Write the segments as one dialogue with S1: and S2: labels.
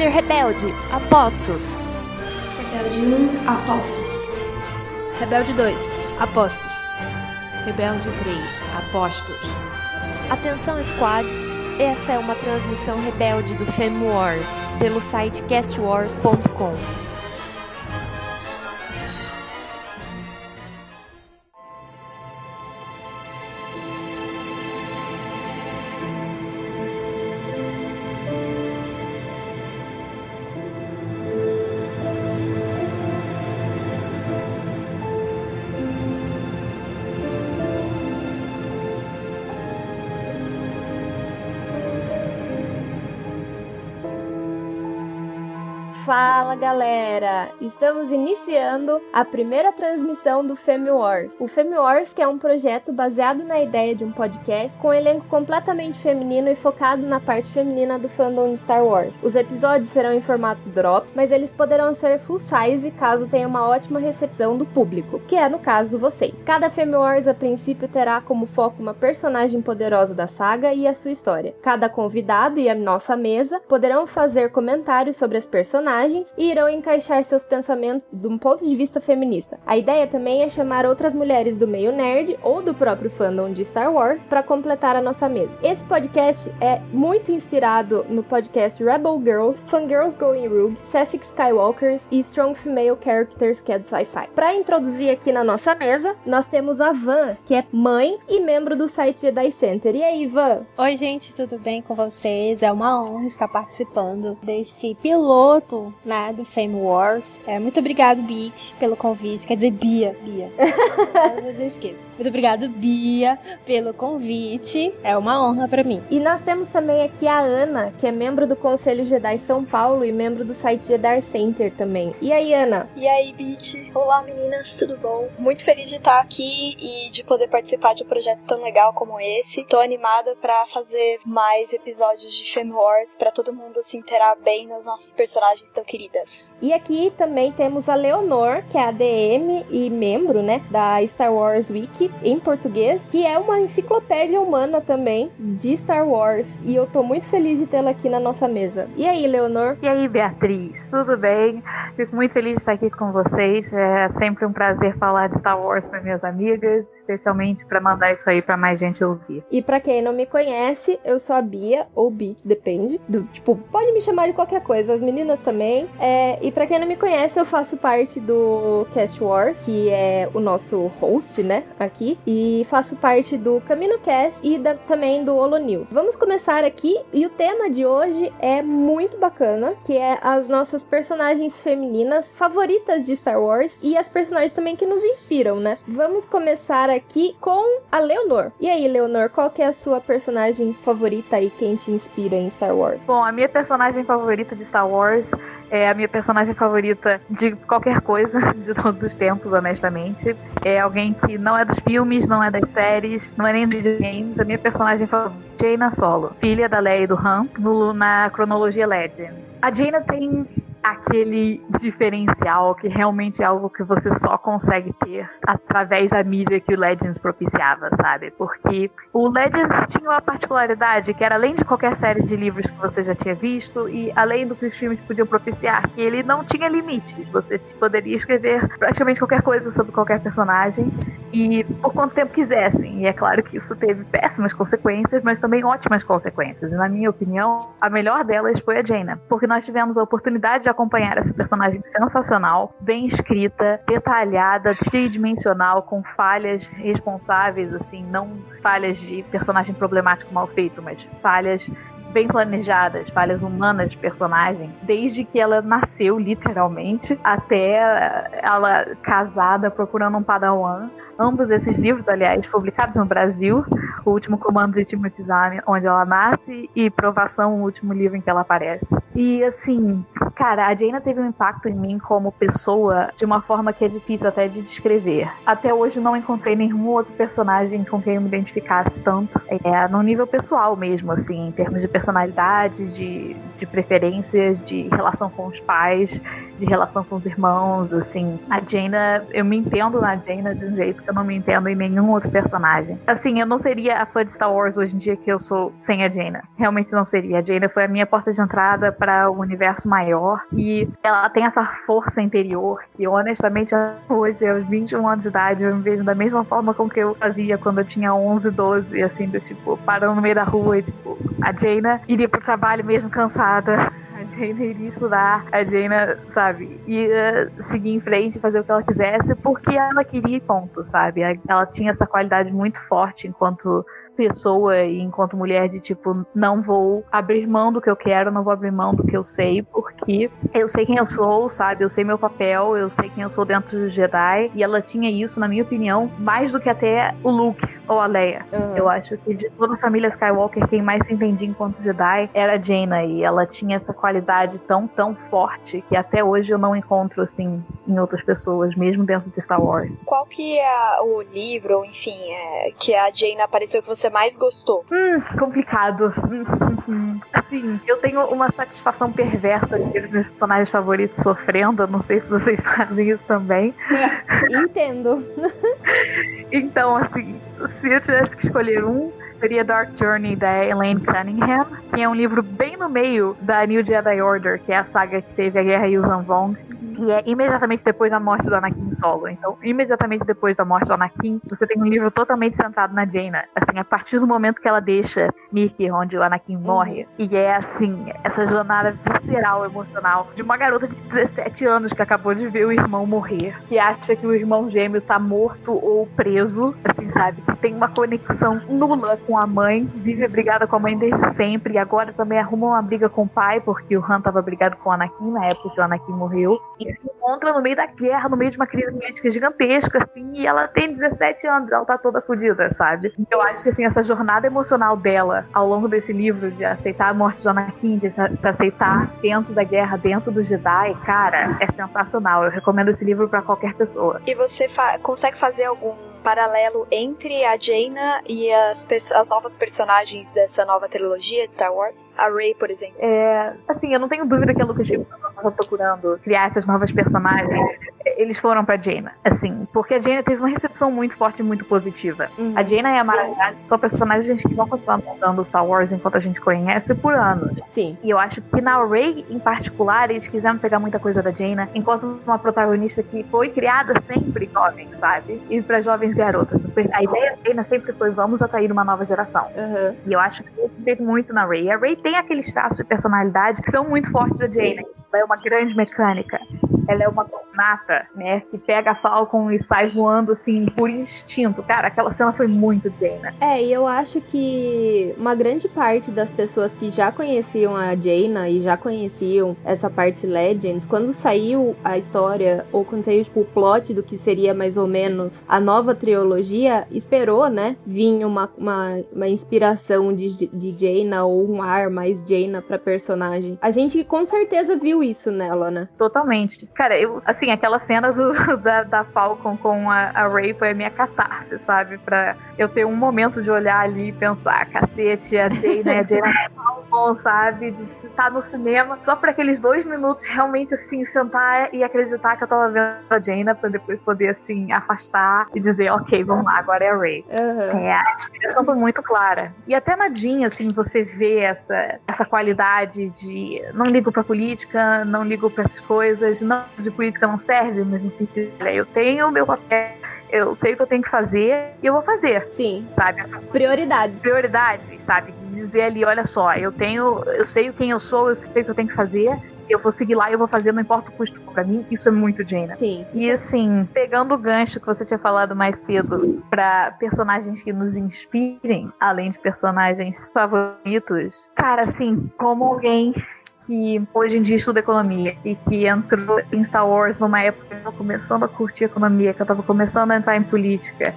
S1: Líder rebelde, apostos.
S2: Rebelde 1, apostos.
S3: Rebelde 2, apostos. Rebelde 3, apostos.
S1: Atenção, squad! Essa é uma transmissão rebelde do Fem Wars pelo site castwars.com.
S4: but Estamos iniciando a primeira transmissão do Femi Wars. O Femi Wars que é um projeto baseado na ideia de um podcast com um elenco completamente feminino e focado na parte feminina do fandom de Star Wars. Os episódios serão em formatos drops, mas eles poderão ser full size caso tenha uma ótima recepção do público, que é no caso vocês. Cada Femi Wars a princípio terá como foco uma personagem poderosa da saga e a sua história. Cada convidado e a nossa mesa poderão fazer comentários sobre as personagens e irão encaixar seus pensamentos de um ponto de vista feminista. A ideia também é chamar outras mulheres do meio nerd ou do próprio fandom de Star Wars para completar a nossa mesa. Esse podcast é muito inspirado no podcast Rebel Girls, Fangirls Going Rogue, Sapphic Skywalkers e Strong Female Characters que é do sci-fi. Para introduzir aqui na nossa mesa, nós temos a Van, que é mãe e membro do site Jedi Center. E aí, Van?
S5: Oi, gente, tudo bem com vocês? É uma honra estar participando deste piloto né, do Fame Wars. É, muito obrigado, Beat, pelo convite. Quer dizer, Bia, Bia. Às vezes eu esqueço. Muito obrigado, Bia, pelo convite. É uma honra para mim.
S4: E nós temos também aqui a Ana, que é membro do Conselho Jedi São Paulo e membro do site Jedi Center também. E aí, Ana?
S6: E aí, Beat? Olá, meninas, tudo bom? Muito feliz de estar aqui e de poder participar de um projeto tão legal como esse. Tô animada para fazer mais episódios de Fame Wars para todo mundo se inteirar bem nas nossas personagens tão queridas.
S4: E aqui também temos a Leonor, que é a DM e membro, né, da Star Wars Wiki em português, que é uma enciclopédia humana também de Star Wars. E eu tô muito feliz de tê-la aqui na nossa mesa. E aí, Leonor?
S7: E aí, Beatriz? Tudo bem? Fico muito feliz de estar aqui com vocês. É sempre um prazer falar de Star Wars para minhas amigas, especialmente para mandar isso aí para mais gente ouvir.
S4: E para quem não me conhece, eu sou a Bia ou Beat, depende. Do, tipo, pode me chamar de qualquer coisa. As meninas também também. É, e para quem não me conhece, eu faço parte do Cast Wars, que é o nosso host, né, aqui. E faço parte do Camino Cast e da, também do Holo News. Vamos começar aqui e o tema de hoje é muito bacana, que é as nossas personagens femininas favoritas de Star Wars e as personagens também que nos inspiram, né? Vamos começar aqui com a Leonor. E aí, Leonor, qual que é a sua personagem favorita e quem te inspira em Star Wars?
S7: Bom, a minha personagem favorita de Star Wars é a minha personagem favorita de qualquer coisa, de todos os tempos, honestamente. É alguém que não é dos filmes, não é das séries, não é nem dos videogames. A minha personagem favorita é Jaina Solo, filha da Leia e do Han, no, na cronologia Legends. A Jaina tem aquele diferencial que realmente é algo que você só consegue ter através da mídia que o Legends propiciava, sabe? Porque o Legends tinha uma particularidade que era além de qualquer série de livros que você já tinha visto e além do que os filmes podiam propiciar, que ele não tinha limites. Você poderia escrever praticamente qualquer coisa sobre qualquer personagem e por quanto tempo quisessem. E é claro que isso teve péssimas consequências, mas também ótimas consequências. E na minha opinião, a melhor delas foi a Jaina, porque nós tivemos a oportunidade de acompanhar essa personagem sensacional, bem escrita, detalhada, tridimensional, com falhas responsáveis, assim, não falhas de personagem problemático mal feito, mas falhas bem planejadas, falhas humanas de personagem, desde que ela nasceu, literalmente, até ela casada procurando um padawan ambos esses livros, aliás, publicados no Brasil, O Último Comando de Timothy Zahn, onde ela nasce, e Provação, o último livro em que ela aparece. E assim, cara, a Jaina teve um impacto em mim como pessoa de uma forma que é difícil até de descrever. Até hoje não encontrei nenhum outro personagem com quem eu me identificasse tanto. É, no nível pessoal mesmo, assim, em termos de personalidade, de, de preferências, de relação com os pais, de relação com os irmãos, assim. A Jaina, eu me entendo na Jaina de um jeito que eu não me entendo em nenhum outro personagem. Assim, eu não seria a fã de Star Wars hoje em dia que eu sou sem a Jaina. Realmente não seria. A Jaina foi a minha porta de entrada para o universo maior e ela tem essa força interior que, honestamente, hoje, aos 21 anos de idade, eu me vejo da mesma forma com que eu fazia quando eu tinha 11, 12, assim, do tipo, parando no meio da rua e, tipo, a Jaina iria pro trabalho mesmo cansada. Jaina iria estudar, a Jaina, sabe, ia seguir em frente, fazer o que ela quisesse, porque ela queria ponto, sabe? Ela tinha essa qualidade muito forte enquanto pessoa e enquanto mulher de tipo, não vou abrir mão do que eu quero, não vou abrir mão do que eu sei, porque eu sei quem eu sou, sabe? Eu sei meu papel, eu sei quem eu sou dentro do Jedi. E ela tinha isso, na minha opinião, mais do que até o Luke ou a Leia. Uhum. Eu acho que de toda a família Skywalker, quem mais se entendia enquanto Jedi era a Jaina. E ela tinha essa qualidade tão, tão forte que até hoje eu não encontro, assim, em outras pessoas, mesmo dentro de Star Wars.
S6: Qual que é o livro, enfim, é, que a Jaina apareceu que você mais gostou?
S7: Hum, complicado. Assim, eu tenho uma satisfação perversa de ver os meus personagens favoritos sofrendo. Eu não sei se vocês fazem isso também.
S8: Entendo.
S7: então, assim, se eu tivesse que escolher um, seria Dark Journey da Elaine Cunningham, que é um livro bem no meio da New Jedi Order, que é a saga que teve a Guerra Yuuzhan Vong e é imediatamente depois da morte do Anakin Solo. Então, imediatamente depois da morte do Anakin, você tem um livro totalmente centrado na Jaina. Assim, a partir do momento que ela deixa Mickey, onde o Anakin uhum. morre, e é assim, essa jornada visceral, emocional, de uma garota de 17 anos que acabou de ver o irmão morrer, que acha que o irmão gêmeo tá morto ou preso, assim, sabe? Que tem uma conexão nula com a mãe, vive brigada com a mãe desde sempre, e agora também arruma uma briga com o pai, porque o Han tava brigado com o Anakin na época que o Anakin morreu. E se encontra no meio da guerra, no meio de uma crise política gigantesca, assim, e ela tem 17 anos, ela tá toda fodida, sabe? Eu acho que, assim, essa jornada emocional dela, ao longo desse livro, de aceitar a morte de Anakin, de se aceitar dentro da guerra, dentro do Jedi, cara, é sensacional. Eu recomendo esse livro para qualquer pessoa.
S6: E você fa consegue fazer algum paralelo entre a Jaina e as, as novas personagens dessa nova trilogia de Star Wars? A Rey, por exemplo.
S7: É, assim, eu não tenho dúvida que a Lucasfilm estava procurando criar essas novas personagens. Eles foram pra Jaina, assim, porque a Jaina teve uma recepção muito forte e muito positiva. Uhum. A Jaina e a Mara são personagens que vão continuar montando Star Wars enquanto a gente conhece por anos.
S8: Sim.
S7: E eu acho que na Rey, em particular, eles quiseram pegar muita coisa da Jaina, enquanto uma protagonista que foi criada sempre jovem, sabe? E para jovens garotas. A ideia da Jaina sempre foi vamos atrair uma nova geração.
S8: Uhum.
S7: E eu acho que isso teve muito na Ray. A Ray tem aqueles traços de personalidade que são muito fortes da Jaina. Ela é uma grande mecânica. Ela é uma nata, né? Que pega a Falcon e sai voando assim por instinto. Cara, aquela cena foi muito Jaina.
S8: É, e eu acho que uma grande parte das pessoas que já conheciam a Jaina e já conheciam essa parte Legends, quando saiu a história, ou quando saiu tipo, o plot do que seria mais ou menos a nova trilogia, esperou, né? Vir uma, uma, uma inspiração de, de Jaina ou um ar mais Jaina pra personagem. A gente com certeza viu isso nela, né?
S7: Totalmente. Cara, eu, assim, aquela cena do, da, da Falcon com a, a Ray foi a minha catarse, sabe? Pra eu ter um momento de olhar ali e pensar, cacete, a Jay, né? A é Falcon, sabe? De estar no cinema só para aqueles dois minutos realmente, assim, sentar e acreditar que eu tava vendo a Jaina pra depois poder, assim, afastar e dizer, ok, vamos lá, agora é a Ray.
S8: Uhum.
S7: É, a inspiração foi muito clara. E até na Jean, assim, você vê essa, essa qualidade de não ligo pra política, não ligo para essas coisas, não de política não serve, mas no sentido, eu tenho o meu papel, eu sei o que eu tenho que fazer e eu vou fazer.
S8: Sim.
S7: Sabe?
S8: Prioridades.
S7: Prioridades, sabe? De dizer ali, olha só, eu tenho, eu sei quem eu sou, eu sei o que eu tenho que fazer eu vou seguir lá e eu vou fazer, não importa o custo pra mim, isso é muito Jaina.
S8: Sim.
S7: E assim, pegando o gancho que você tinha falado mais cedo para personagens que nos inspirem, além de personagens favoritos, cara, assim, como alguém que hoje em dia estuda economia e que entrou em Star Wars numa época que eu tava começando a curtir economia, que eu tava começando a entrar em política,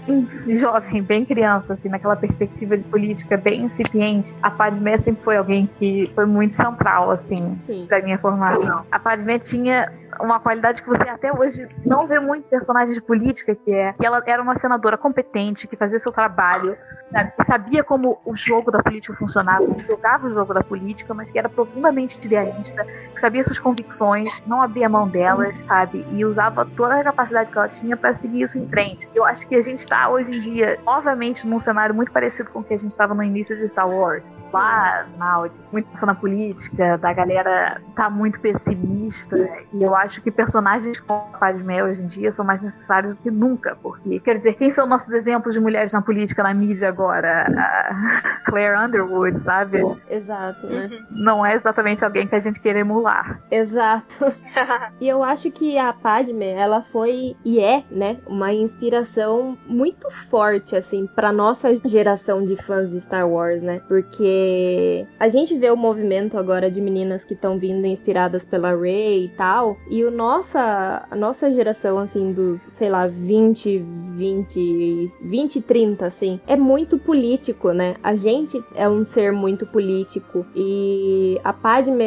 S7: jovem, bem criança, assim, naquela perspectiva de política bem incipiente, a Padmé sempre foi alguém que foi muito central, assim, Sim. pra minha formação. A Padmé tinha uma qualidade que você até hoje não vê muito personagem de política, que é que ela era uma senadora competente, que fazia seu trabalho, sabe? Que sabia como o jogo da política funcionava, que jogava o jogo da política, mas que era profundamente idealista, que sabia suas convicções, não abria mão delas, sabe? E usava toda a capacidade que ela tinha para seguir isso em frente. Eu acho que a gente está hoje em dia, novamente, num cenário muito parecido com o que a gente estava no início de Star Wars. Lá na muito na política, da galera tá muito pessimista. E eu acho que personagens como a Padmé hoje em dia são mais necessários do que nunca. Porque, quer dizer, quem são nossos exemplos de mulheres na política, na mídia agora? A Claire Underwood, sabe?
S4: Exato, né?
S7: Não é exatamente alguém que a gente quer emular.
S4: Exato. e eu acho que a Padme, ela foi e é, né, uma inspiração muito forte, assim, pra nossa geração de fãs de Star Wars, né? Porque a gente vê o movimento agora de meninas que estão vindo inspiradas pela Rey e tal, e o nossa, a nossa geração, assim, dos, sei lá, 20, 20, 20, 30, assim, é muito político, né? A gente é um ser muito político e a Padme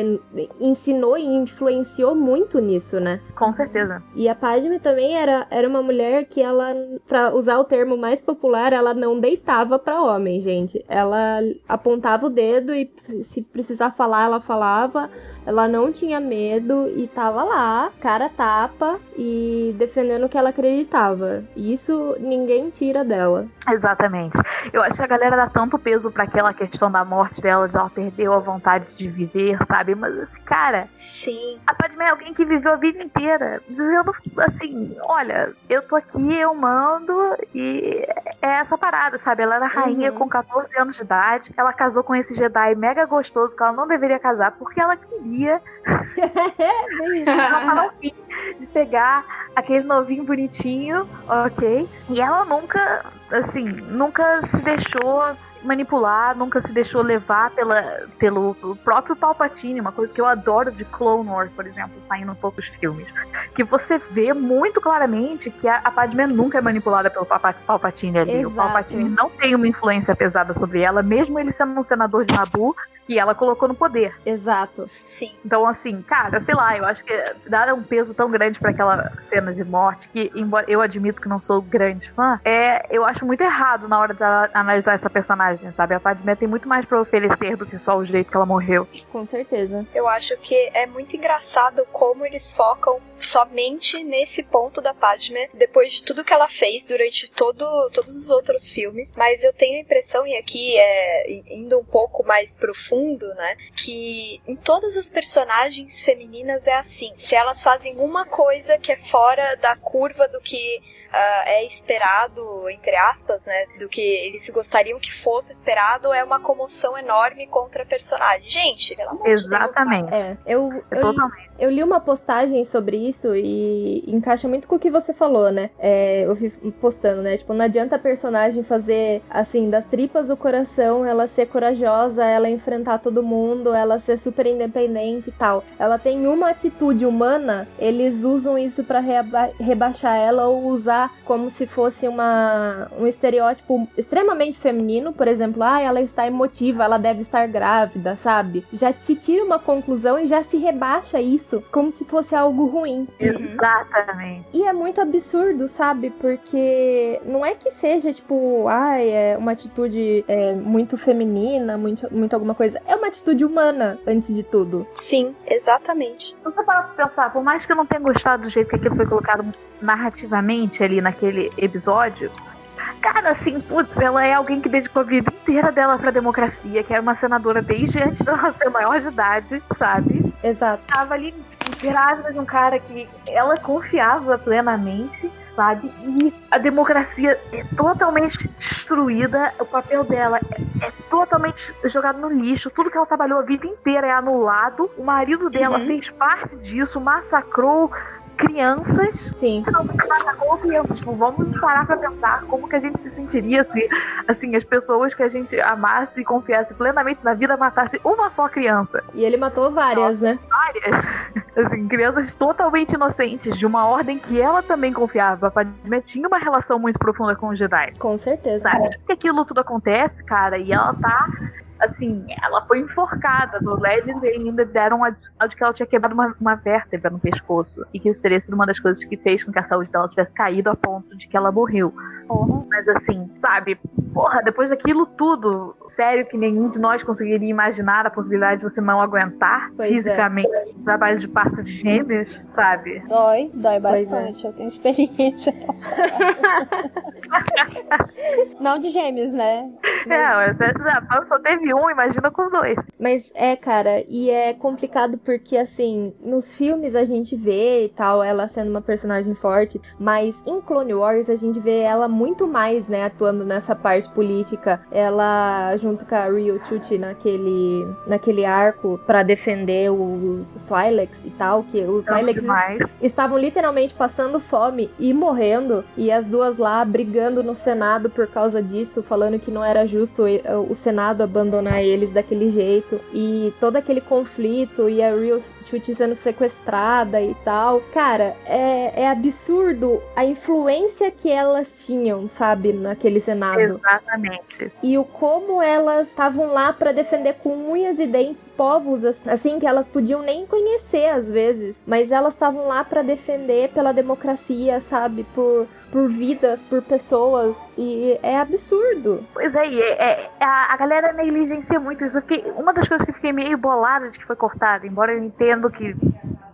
S4: ensinou e influenciou muito nisso, né?
S7: Com certeza.
S4: E a Padme também era, era uma mulher que ela, pra usar o termo mais popular, ela não deitava pra homem, gente. Ela apontava o dedo e se precisar falar, ela falava. Ela não tinha medo e tava lá, cara tapa e defendendo o que ela acreditava. E isso ninguém tira dela.
S7: Exatamente. Eu acho que a galera dá tanto peso para aquela questão da morte dela, de ela perdeu a vontade de viver, sabe? Mas esse cara.
S6: Sim.
S7: A Padme é alguém que viveu a vida inteira, dizendo assim: olha, eu tô aqui, eu mando, e é essa parada, sabe? Ela era rainha
S4: Uhum.
S7: com 14 anos de idade, ela casou com esse Jedi mega gostoso que ela não deveria casar porque ela queria fim de pegar aquele novinho bonitinho, ok? E ela nunca, assim, nunca se deixou manipular, nunca se deixou levar pela, pelo, pelo próprio Palpatine, uma coisa que eu adoro de Clone Wars, por exemplo, saindo um pouco dos filmes, que você vê muito claramente que a, a Padmé nunca é manipulada pelo Palpatine ali. O
S4: Exato.
S7: Palpatine não tem uma influência pesada sobre ela, mesmo ele sendo um senador de Naboo, que ela colocou no poder.
S4: Exato.
S6: Sim.
S7: Então, assim, cara, sei lá, eu acho que dar um peso tão grande pra aquela cena de morte, que, embora eu admito que não sou grande fã, é, eu acho muito errado na hora de a- analisar essa personagem, sabe? A Padmé tem muito mais pra oferecer do que só o jeito que ela morreu.
S4: Com certeza.
S6: Eu acho que é muito engraçado como eles focam somente nesse ponto da Padme, depois de tudo que ela fez durante todo, todos os outros filmes. Mas eu tenho a impressão, e aqui é indo um pouco mais profundo, né? Que em todas as personagens femininas é assim. Se elas fazem uma coisa que é fora da curva do que ah, é esperado, entre aspas, né? Do que eles gostariam que fosse esperado, é uma comoção enorme contra a personagem. Gente, pelo amor de Deus.
S7: Exatamente.
S4: É, eu, eu,
S7: totalmente.
S4: Eu li uma postagem sobre isso e encaixa muito com o que você falou, né? É, eu vi postando, né? Tipo, não adianta a personagem fazer, assim, das tripas do coração, ela ser corajosa, ela enfrentar todo mundo, ela ser super independente e tal. Ela tem uma atitude humana, eles usam isso pra reba rebaixar ela ou usar como se fosse uma, um estereótipo extremamente feminino, por exemplo, ah, ela está emotiva, ela deve estar grávida, sabe? Já se tira uma conclusão e já se rebaixa isso como se fosse algo ruim.
S7: Exatamente.
S4: E é muito absurdo, sabe? Porque não é que seja, tipo, ai, é uma atitude é, muito feminina, muito, muito alguma coisa. É uma atitude humana, antes de tudo.
S6: Sim, exatamente.
S7: Se você parar pra pensar, por mais que eu não tenha gostado do jeito que aquilo foi colocado narrativamente ali naquele episódio, cara, assim, putz, ela é alguém que dedicou a vida inteira dela pra democracia, que era uma senadora desde antes dela ser maior de idade, sabe?
S4: Exato.
S7: Tava ali grávida de um cara que ela confiava plenamente. Sabe? E a democracia é totalmente destruída, o papel dela é, é totalmente jogado no lixo, tudo que ela trabalhou a vida inteira é anulado. O marido dela
S6: Uhum.
S7: fez parte disso, massacrou crianças.
S4: Sim.
S7: Não, crianças. Tipo, vamos parar pra pensar como que a gente se sentiria se, assim, as pessoas que a gente amasse e confiasse plenamente na vida matasse uma só criança
S4: E ele matou várias, né?
S7: várias, assim, crianças totalmente inocentes, de uma ordem que ela também confiava. A Padmé tinha uma relação muito profunda com os Jedi.
S4: Com certeza.
S7: Sabe? Que aquilo tudo acontece, cara, e ela tá assim, ela foi enforcada. No Legends eles ainda deram a de que ela tinha quebrado uma, uma vértebra no pescoço. E que isso teria sido uma das coisas que fez com que a saúde dela tivesse caído a ponto de que ela morreu. Uhum. Mas assim, sabe, porra, depois daquilo tudo, sério que nenhum de nós conseguiria imaginar a possibilidade de você não aguentar pois é. fisicamente é. o trabalho de parto de gêmeos, sabe?
S5: Dói, dói é. bastante. É. Eu tenho experiência. não de gêmeos, né?
S7: É, você só teve um, imagina com dois.
S4: Mas é, cara, e é complicado porque, assim, nos filmes a gente vê e tal, ela sendo uma personagem forte, mas em Clone Wars a gente vê ela muito mais, né, atuando nessa parte política. Ela, junto com a Ryo Chuchi naquele, naquele arco para defender os, os Twi'leks e tal, que os Twi'leks estavam literalmente passando fome e morrendo, e as duas lá brigando no Senado por causa disso, falando que não era justo o Senado abandonar eles daquele jeito, e todo aquele conflito, e a Ryo Chuchi sendo sequestrada e tal. Cara, é, é absurdo a influência que elas tinham, sabe, naquele Senado.
S7: Exatamente.
S4: E o como elas estavam lá para defender com unhas e dentes povos assim que elas podiam nem conhecer às vezes, mas elas estavam lá para defender pela democracia, sabe, por por vidas, por pessoas, e é absurdo.
S7: Pois é, e é, é a, a, galera negligencia muito isso. Fiquei, uma das coisas que fiquei meio bolada de que foi cortada, embora eu entendo que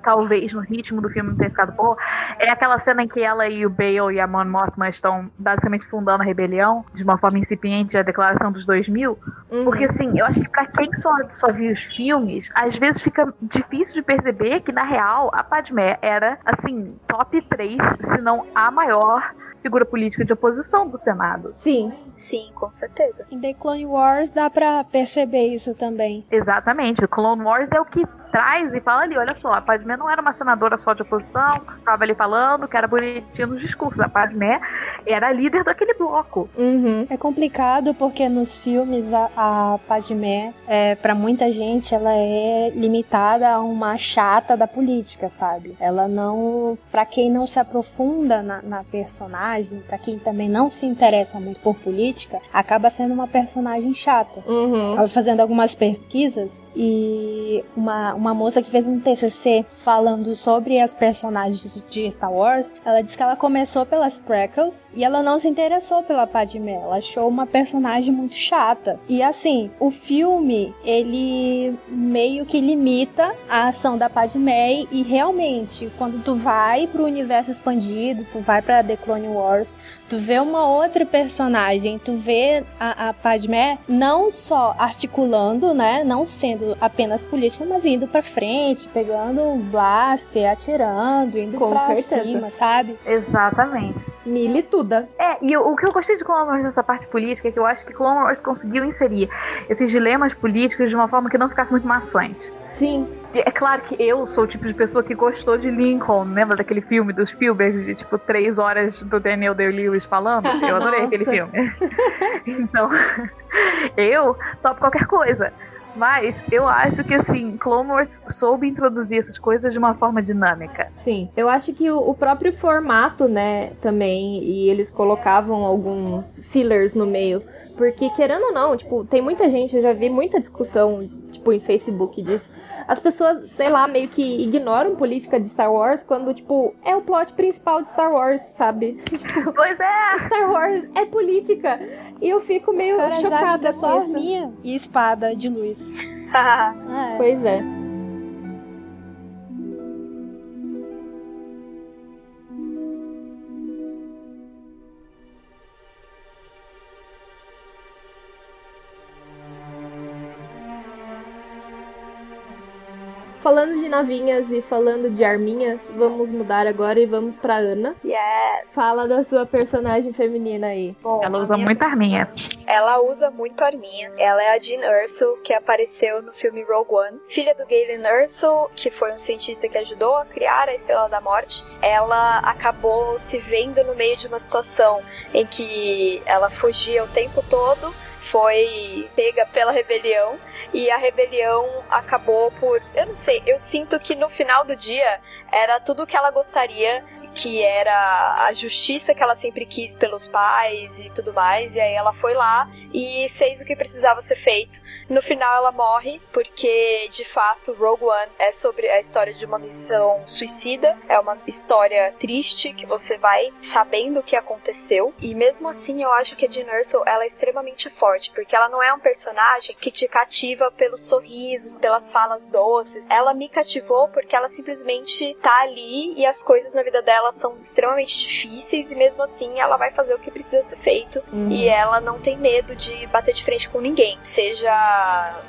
S7: talvez no ritmo do filme não tenha ficado boa, é aquela cena em que ela e o Bale e a Mon Mothma estão basicamente fundando a rebelião de uma forma incipiente, a declaração dos 2000. Uhum. Porque, assim, eu acho que pra quem só, só viu os filmes, às vezes fica difícil de perceber que, na real, a Padmé era, assim, top 3, se não a maior figura política de oposição do Senado.
S4: Sim.
S6: Sim, com certeza.
S5: Em The Clone Wars dá pra perceber isso também.
S7: Exatamente. O Clone Wars é o que traz e fala ali, olha só, a Padmé não era uma senadora só de oposição, estava ali falando que era bonitinho nos discursos. A Padmé era a líder daquele bloco.
S5: Uhum. É complicado porque nos filmes a, a Padmé, é, para muita gente, ela é limitada a uma chata da política, sabe? Ela não, para quem não se aprofunda na, na personagem, para quem também não se interessa muito por política, acaba sendo uma personagem chata.
S4: Uhum.
S5: Tava fazendo algumas pesquisas e uma uma moça que fez um TCC falando sobre as personagens de Star Wars, ela disse que ela começou pelas prequels e ela não se interessou pela Padmé, ela achou uma personagem muito chata. E assim, o filme, ele meio que limita a ação da Padmé e realmente, quando tu vai pro universo expandido, tu vai para The Clone Wars, tu vê uma outra personagem, tu vê a, a Padmé não só articulando, né, não sendo apenas política, mas indo pra frente, pegando um blaster, atirando, indo Com pra certeza. cima, sabe?
S7: Exatamente.
S4: Milituda.
S7: É, e o, o que eu gostei de Clone Wars nessa parte política é que eu acho que Clone Wars conseguiu inserir esses dilemas políticos de uma forma que não ficasse muito maçante.
S4: Sim.
S7: É claro que eu sou o tipo de pessoa que gostou de Lincoln, lembra daquele filme do Spielberg de tipo três horas do Daniel Day-Lewis falando? Eu adorei aquele filme. então, eu topo qualquer coisa. Mas eu acho que assim, Clone Wars soube introduzir essas coisas de uma forma dinâmica.
S4: Sim, eu acho que o, o próprio formato, né, também, e eles colocavam alguns fillers no meio. Porque, querendo ou não, tipo, tem muita gente, eu já vi muita discussão, tipo, em Facebook disso as pessoas, sei lá, meio que ignoram política de Star Wars quando, tipo, é o plot principal de Star Wars, sabe?
S7: Pois é!
S4: Star Wars é política. E eu fico meio Os chocada
S5: é só arminha e espada de luz.
S4: é. Pois é. Falando de navinhas e falando de arminhas, vamos mudar agora e vamos pra Ana.
S6: Yes!
S4: Fala da sua personagem feminina aí.
S7: Bom, ela usa muito arminha.
S6: Ela usa muito arminha. Ela é a Jean Erso, que apareceu no filme Rogue One. Filha do Galen Erso, que foi um cientista que ajudou a criar a Estrela da Morte. Ela acabou se vendo no meio de uma situação em que ela fugia o tempo todo, foi pega pela rebelião e a rebelião acabou por. Eu não sei, eu sinto que no final do dia era tudo o que ela gostaria que era a justiça que ela sempre quis pelos pais e tudo mais. E aí ela foi lá e fez o que precisava ser feito. No final ela morre porque de fato Rogue One é sobre a história de uma missão suicida, é uma história triste que você vai sabendo o que aconteceu. E mesmo assim eu acho que a Jean Erso ela é extremamente forte, porque ela não é um personagem que te cativa pelos sorrisos, pelas falas doces. Ela me cativou porque ela simplesmente tá ali e as coisas na vida dela são extremamente difíceis e mesmo assim ela vai fazer o que precisa ser feito
S4: Uhum.
S6: e ela não tem medo de bater de frente com ninguém, seja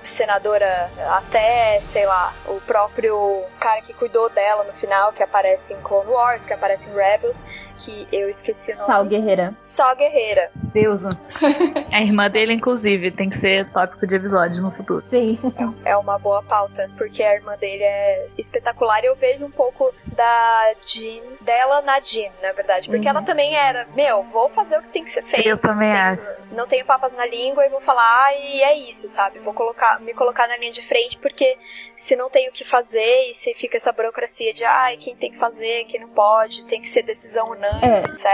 S6: senadora até, sei lá, o próprio cara que cuidou dela no final, que aparece em Clone Wars, que aparece em Rebels, que eu esqueci o nome.
S4: Sal Guerreira.
S6: Sal Guerreira.
S7: Deus. A irmã dele, inclusive, tem que ser tópico de episódios no futuro.
S4: Sim.
S6: É uma boa pauta, porque a irmã dele é espetacular e eu vejo um pouco da Jean, dela na Jean, na verdade. Porque
S4: Uhum.
S6: ela também era, meu, vou fazer o que tem que ser feito.
S7: Eu também
S6: não tenho-
S7: acho.
S6: Não tenho papas na língua e vou falar e é isso, sabe? Vou colocar, me colocar na linha de frente porque se não tem o que fazer e se fica essa burocracia de ai, quem tem que fazer, quem não pode, tem que ser decisão unânime,
S4: É.
S6: etc.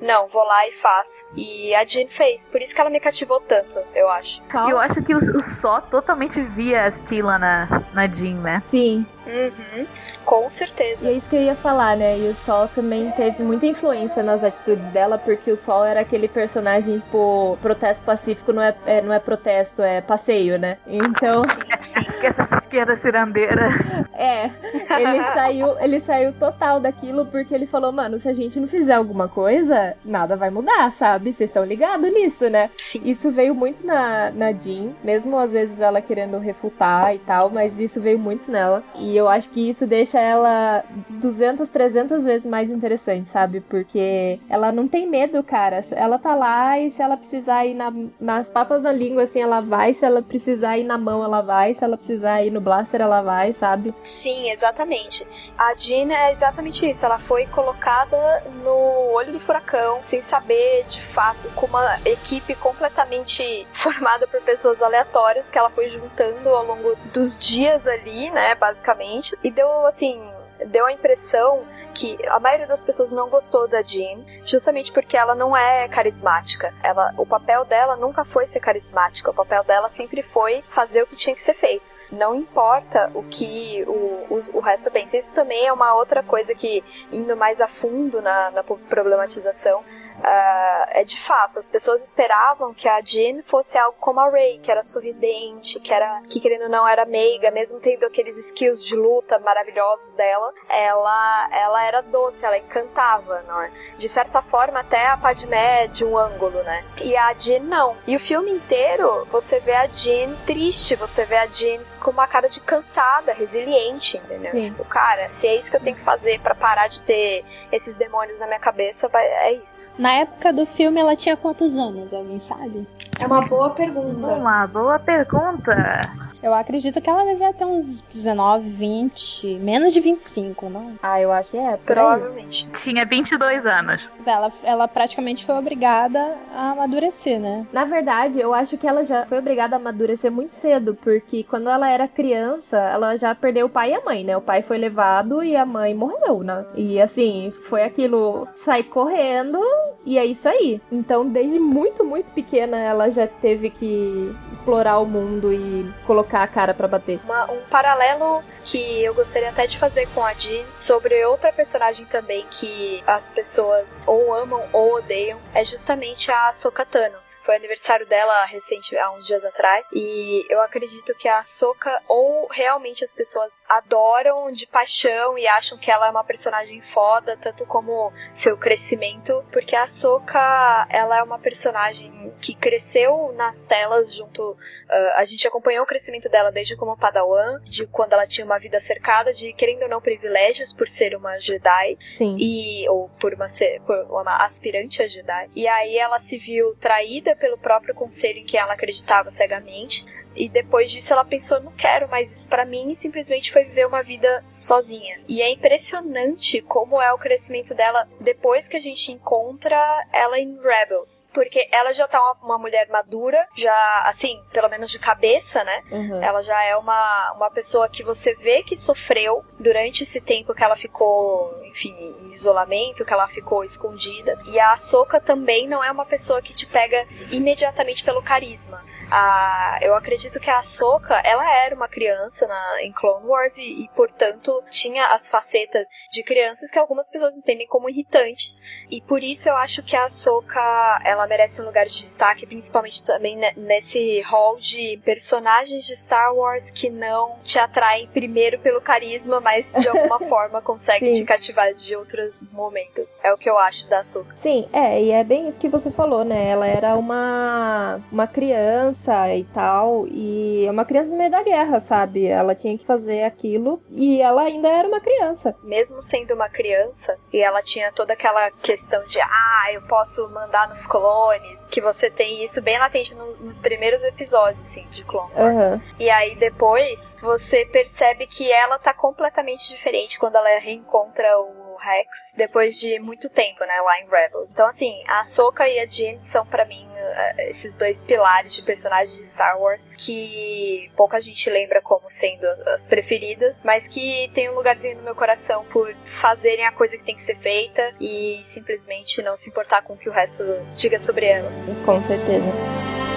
S6: Não, vou lá e faço. E a Jean fez, por isso que ela me cativou tanto, eu acho.
S7: E eu acho que o, o Só totalmente via a Stila na, na Jean, né?
S4: Sim.
S6: Uhum, com certeza.
S4: E é isso que eu ia falar, né? E o Sol também teve muita influência nas atitudes dela, porque o Sol era aquele personagem, tipo, protesto pacífico não é, é- não é protesto, é passeio, né? Então,
S7: Esqueça essa esquerda cirandeira.
S4: é, ele saiu, ele saiu total daquilo porque ele falou, mano, se a gente não fizer alguma coisa, nada vai mudar, sabe? Vocês estão ligados nisso, né?
S6: Sim.
S4: Isso veio muito na, na Jean, mesmo às vezes ela querendo refutar e tal, mas isso veio muito nela. E eu acho que isso deixa ela 200, 300 vezes mais interessante, sabe? Porque ela não tem medo, cara. Ela tá lá e se ela precisar ir na- nas papas da língua, assim, ela vai. Se ela precisar ir na mão, ela vai. Se ela precisar ir no blaster, ela vai, sabe?
S6: Sim, exatamente. A Jean é exatamente isso. Ela foi colocada no olho do furacão, sem saber de fato, com uma equipe completamente formada por pessoas aleatórias que ela foi juntando ao longo dos dias ali, né, basicamente. E deu assim. Deu a impressão que a maioria das pessoas não gostou da Jean, justamente porque ela não é carismática. Ela, o papel dela nunca foi ser carismática. O papel dela sempre foi fazer o que tinha que ser feito. Não importa o que o, o, o resto pensa. Isso também é uma outra coisa que, indo mais a fundo na, na problematização, ah, é de fato, as pessoas esperavam que a Jean fosse algo como a Rey, que era sorridente, que era, que querendo ou não era meiga, mesmo tendo aqueles skills de luta maravilhosos dela, ela, ela era doce, ela encantava, não é? De certa forma, até a Padmé de um ângulo, né? E a Jean não. E o filme inteiro, você vê a Jean triste, você vê a Jean com uma cara de cansada, resiliente, entendeu?
S4: Sim.
S6: Tipo, cara, se é isso que eu tenho que fazer pra parar de ter esses demônios na minha cabeça, vai- é isso.
S5: Na época do filme, ela tinha quantos anos? Alguém sabe?
S9: É uma boa pergunta.
S7: Uma boa pergunta.
S5: Eu acredito que ela devia ter uns 19, 20, menos de 25, não?
S4: Ah, eu acho que é.
S6: Provavelmente.
S7: Tinha 22 anos.
S5: Mas ela, ela praticamente foi obrigada a amadurecer, né?
S4: Na verdade, eu acho que ela já foi obrigada a amadurecer muito cedo, porque quando ela era criança, ela já perdeu o pai e a mãe, né? O pai foi levado e a mãe morreu, né? E assim, foi aquilo, sai correndo e é isso aí. Então, desde muito, muito pequena, ela já teve que explorar o mundo e colocar a cara pra bater.
S6: Uma- um paralelo que eu gostaria até de fazer com a Jean sobre outra personagem também que as pessoas ou amam ou odeiam é justamente a Ahsoka Tano. Foi aniversário dela recente, há uns dias atrás. E eu acredito que a Ahsoka, ou realmente as pessoas adoram de paixão e acham que ela é uma personagem foda, tanto como seu crescimento. Porque a Ahsoka, ela é uma personagem que cresceu nas telas junto Uh, a gente acompanhou o crescimento dela desde como Padawan, de quando ela tinha uma vida cercada de, querendo ou não, privilégios por ser uma Jedi,
S4: Sim.
S6: e, ou por uma, ser- por uma aspirante a Jedi. E aí ela se viu traída pelo próprio conselho em que ela acreditava cegamente. E depois disso ela pensou, não quero mais isso para mim e simplesmente foi viver uma vida sozinha. E é impressionante como é o crescimento dela depois que a gente encontra ela em Rebels, porque ela já tá uma, uma mulher madura, já assim, pelo menos de cabeça, né?
S8: Uhum.
S6: Ela já é uma, uma pessoa que você vê que sofreu durante esse tempo que ela ficou, enfim, em isolamento, que ela ficou escondida. E a Ahsoka também não é uma pessoa que te pega imediatamente pelo carisma. A, eu acredito que a Ahsoka, ela era uma criança na, em Clone Wars e, e, portanto, tinha as facetas de crianças que algumas pessoas entendem como irritantes. E por isso eu acho que a Ahsoka, ela merece um lugar de destaque, principalmente também nesse hall de personagens de Star Wars que não te atraem primeiro pelo carisma, mas de alguma forma conseguem te cativar de outros momentos. É o que eu acho da Ahsoka.
S8: Sim, é, e é bem isso que você falou, né? Ela era uma, uma criança e tal, e é uma criança no meio da guerra, sabe? Ela tinha que fazer aquilo e ela ainda era uma criança.
S6: Mesmo sendo uma criança, e ela tinha toda aquela questão de, ah, eu posso mandar nos clones, que você tem isso bem latente no, nos primeiros episódios, assim, de Clone Wars.
S8: Uhum.
S6: E aí depois você percebe que ela tá completamente diferente quando ela reencontra o Rex depois de muito tempo, né, lá em Rebels. Então, assim, a Soka e a Jean são para mim esses dois pilares de personagens de Star Wars que pouca gente lembra como sendo as preferidas, mas que tem um lugarzinho no meu coração por fazerem a coisa que tem que ser feita e simplesmente não se importar com o que o resto diga sobre elas.
S8: Com certeza.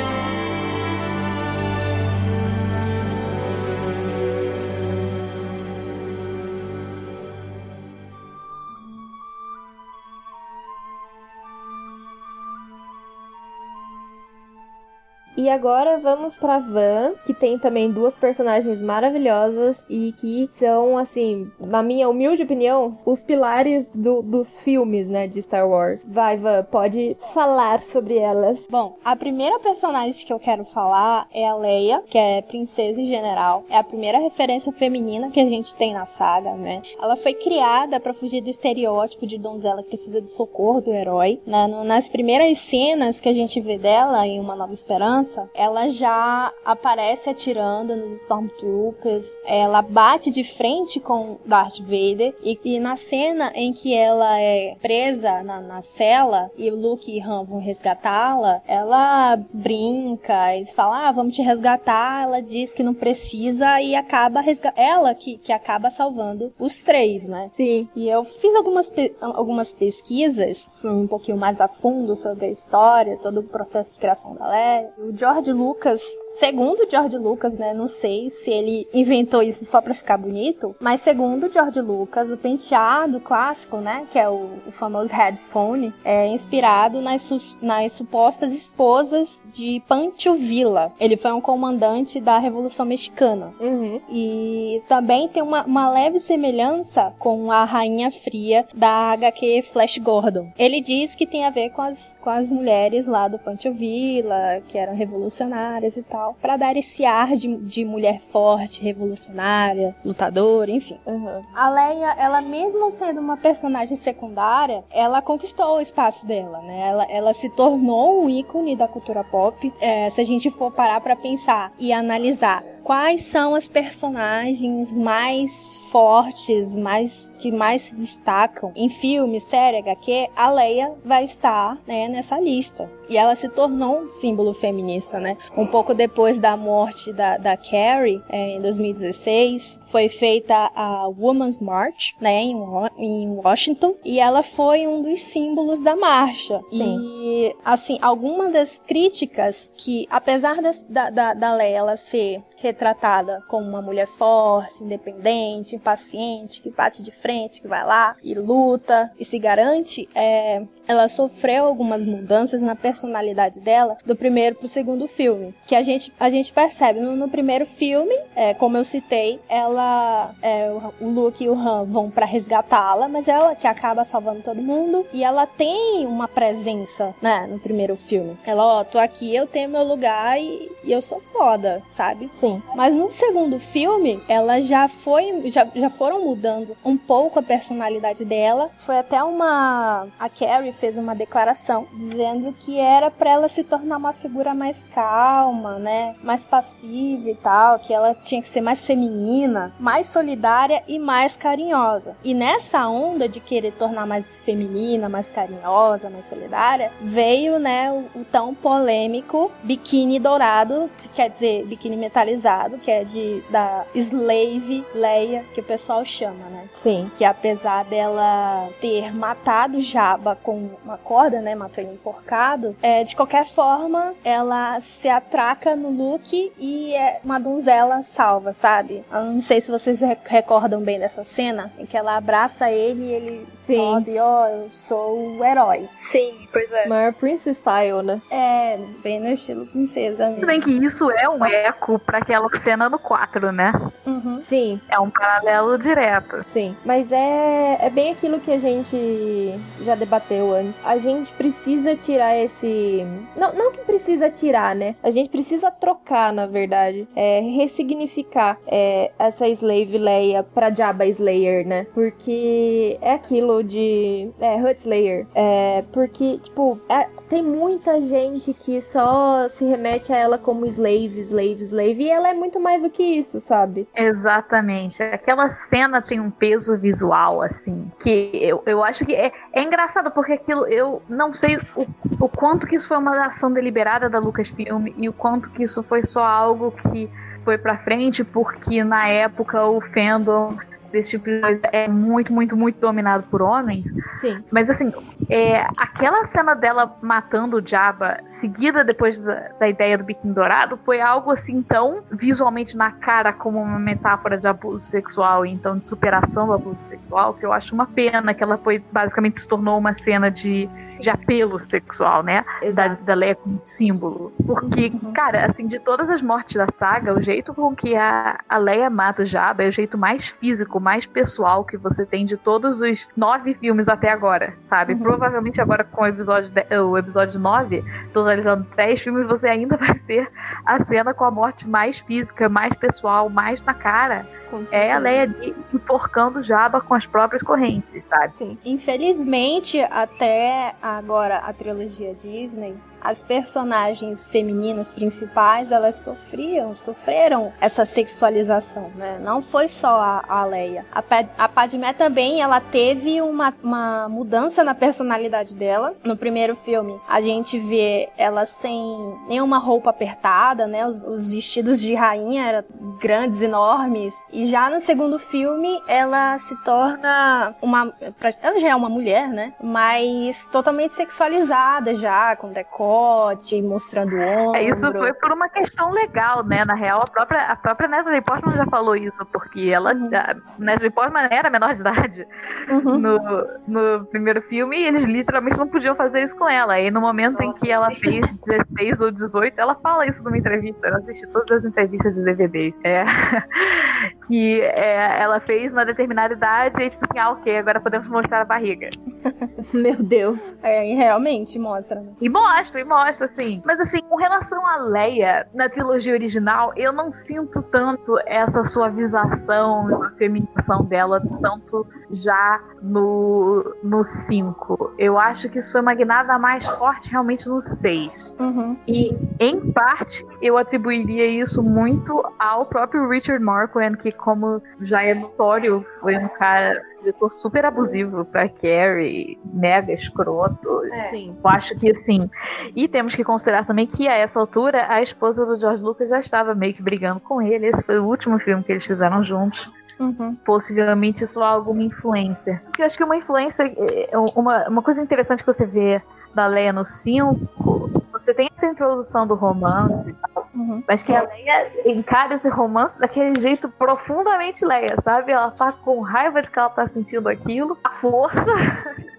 S8: E agora vamos pra Van, que tem também duas personagens maravilhosas e que são, assim, na minha humilde opinião, os pilares do, dos filmes, né, de Star Wars. Vai, Van, pode falar sobre elas.
S5: Bom, a primeira personagem que eu quero falar é a Leia, que é princesa e general. É a primeira referência feminina que a gente tem na saga, né? Ela foi criada para fugir do estereótipo de donzela que precisa de socorro do herói. Né? Nas primeiras cenas que a gente vê dela em Uma Nova Esperança, ela já aparece atirando nos Stormtroopers, ela bate de frente com Darth Vader e, e na cena em que ela é presa na, na cela e o Luke e Han vão resgatá-la, ela brinca, eles falam, ah, vamos te resgatar, ela diz que não precisa e acaba ela que, que acaba salvando os três, né?
S8: Sim.
S5: E eu fiz algumas, pe algumas pesquisas, fui um pouquinho mais a fundo sobre a história, todo o processo de criação da Leia. O George Lucas, segundo George Lucas, né, não sei se ele inventou isso só para ficar bonito, mas segundo George Lucas, o penteado clássico, né, que é o, o famoso headphone, é inspirado nas, nas supostas esposas de Pancho Villa. Ele foi um comandante da Revolução Mexicana.
S8: Uhum.
S5: E também tem uma, uma leve semelhança com a Rainha Fria da HQ Flash Gordon. Ele diz que tem a ver com as, com as mulheres lá do Pancho Villa, que eram revolucionárias e tal, para dar esse ar de, de mulher forte, revolucionária, lutadora, enfim.
S8: Uhum.
S5: A Leia, ela mesmo sendo uma personagem secundária, ela conquistou o espaço dela, né? Ela, ela se tornou um ícone da cultura pop. É, se a gente for parar para pensar e analisar quais são as personagens mais fortes, mais que mais se destacam em filme, série, HQ, a Leia vai estar né, nessa lista. E ela se tornou um símbolo feminista, né? Um pouco depois da morte da, da Carrie, é, em 2016, foi feita a Women's March, né, em, em Washington, e ela foi um dos símbolos da marcha.
S8: Sim.
S5: E, assim, algumas das críticas que, apesar da, da, da Leia ela ser retratada como uma mulher forte, independente, impaciente, que bate de frente, que vai lá e luta e se garante, é, ela sofreu algumas mudanças na personalidade dela do primeiro pro segundo filme, que a gente, a gente percebe no, no primeiro filme, é, como eu citei, ela, é, o Luke e o Han vão para resgatá-la, mas ela que acaba salvando todo mundo e ela tem uma presença, né? No primeiro filme. Ela, ó, tô aqui, eu tenho meu lugar e, e eu sou foda, sabe?
S8: Sim.
S5: Mas no segundo filme, ela já foi. Já, já foram mudando um pouco a personalidade dela. Foi até uma. A Carrie fez uma declaração dizendo que era para ela se tornar uma figura mais calma, né? Mais passiva e tal. Que ela tinha que ser mais feminina, mais solidária e mais carinhosa. E nessa onda de querer tornar mais feminina, mais carinhosa, mais solidária, veio, né, o, o tão polêmico biquíni dourado, que quer dizer biquíni metalizado, que é de da Slave Leia, que o pessoal chama, né?
S8: Sim.
S5: Que apesar dela ter matado Jabba com uma corda, né, matou ele enforcado, é, de qualquer forma, ela se atraca no Luke e é uma donzela salva, sabe? Eu não sei se vocês re- recordam bem dessa cena, em que ela abraça ele e ele
S8: Sim.
S5: sobe, ó, eu sou o herói.
S6: Sim, pois é.
S8: Maior Princess Style, né?
S5: É, bem no estilo princesa
S7: Tudo bem que isso é um eco pra aquela cena no 4, né?
S5: Uhum.
S8: Sim,
S7: É um paralelo direto.
S8: sim. Mas é, é bem aquilo que a gente já debateu antes. A gente precisa tirar esse. Não, não que precisa tirar, né? A gente precisa trocar, na verdade. É, ressignificar é, essa Slave Leia pra Jabba Slayer, né? Porque é aquilo de. É, Hut Slayer. É, porque, tipo, é- tem muita gente que só se remete a ela como slave, slave, slave. E ela é muito mais do que isso, sabe?
S7: Exatamente. Aquela cena tem um peso visual, assim, que eu, eu acho que é, é engraçado, porque aquilo, eu não sei o, o quanto que isso foi uma ação deliberada da Lucasfilm e o quanto que isso foi só algo que foi pra frente, porque na época o fandom desse tipo de coisa é muito, muito, muito dominado por homens.
S8: Sim.
S7: Mas assim, é, aquela cena dela matando o Jabba, seguida depois da, da ideia do biquíni dourado, foi algo assim tão visualmente na cara como uma metáfora de abuso sexual e então de superação do abuso sexual, que eu acho uma pena que ela foi basicamente se tornou uma cena de, de apelo sexual, né? Da,
S8: Exato.
S7: da Leia como símbolo. Porque, cara, assim, de todas as mortes da saga, o jeito com que a, a Leia mata o Jabba é o jeito mais físico, mais pessoal que você tem de todos os nove filmes até agora, sabe? Provavelmente agora com o episódio, de- o episódio 9, totalizando 10 filmes, você ainda vai ser a cena com a morte mais física, mais pessoal, mais na cara. É a. Leia ali enforcando o Jabba com as próprias correntes, sabe?
S8: Sim.
S5: Infelizmente, até agora a trilogia Disney, as personagens femininas principais, elas sofriam, sofreram essa sexualização, né? Não foi só a, a Leia. A, a Padmé também, ela teve uma, uma mudança na personalidade dela. No primeiro filme, a gente vê ela sem nenhuma roupa apertada, né? Os, os vestidos de rainha eram grandes, enormes. E já no segundo filme, ela se torna uma. Ela já é uma mulher, né? Mas totalmente sexualizada já, com decote, mostrando o ombro.
S7: É, isso foi por uma questão legal, né? Na real, a própria, a própria Natalie Portman já falou isso, porque ela.
S5: Uhum.
S7: A Natalie Portman era menor de idade
S5: Uhum.
S7: no, no primeiro filme e eles literalmente não podiam fazer isso com ela. E no momento em
S6: Nossa,
S7: que ela fez 16 ou 18, ela fala isso numa entrevista. Eu assisti todas as entrevistas dos DVDs. É, que é, ela fez uma determinada idade e tipo assim, ah, ok, agora podemos mostrar a barriga.
S8: Meu Deus.
S5: É, e realmente mostra. né?
S7: E mostra, e mostra, assim. Mas assim, com relação a Leia, na trilogia original, eu não sinto tanto essa suavização, a feminização dela, tanto já no 5. Eu acho que isso foi uma guinada mais forte realmente no 6.
S5: Uhum.
S7: E, em parte, eu atribuiria isso muito ao próprio Richard Marquand, que, como já é notório, foi um cara, um diretor super abusivo pra Carrie, mega escroto.
S8: Sim.
S7: Eu acho que assim. E temos que considerar também que a essa altura a esposa do George Lucas já estava meio que brigando com ele. Esse foi o último filme que eles fizeram juntos.
S5: Uhum.
S7: Possivelmente isso há alguma influência. Eu acho que uma influência. é, Uma, uma coisa interessante que você vê da Leia no 5. Você tem essa introdução do romance,
S5: Uhum.
S7: mas que a Leia encara esse romance daquele jeito profundamente Leia, sabe? Ela tá com raiva de que ela tá sentindo aquilo, a força.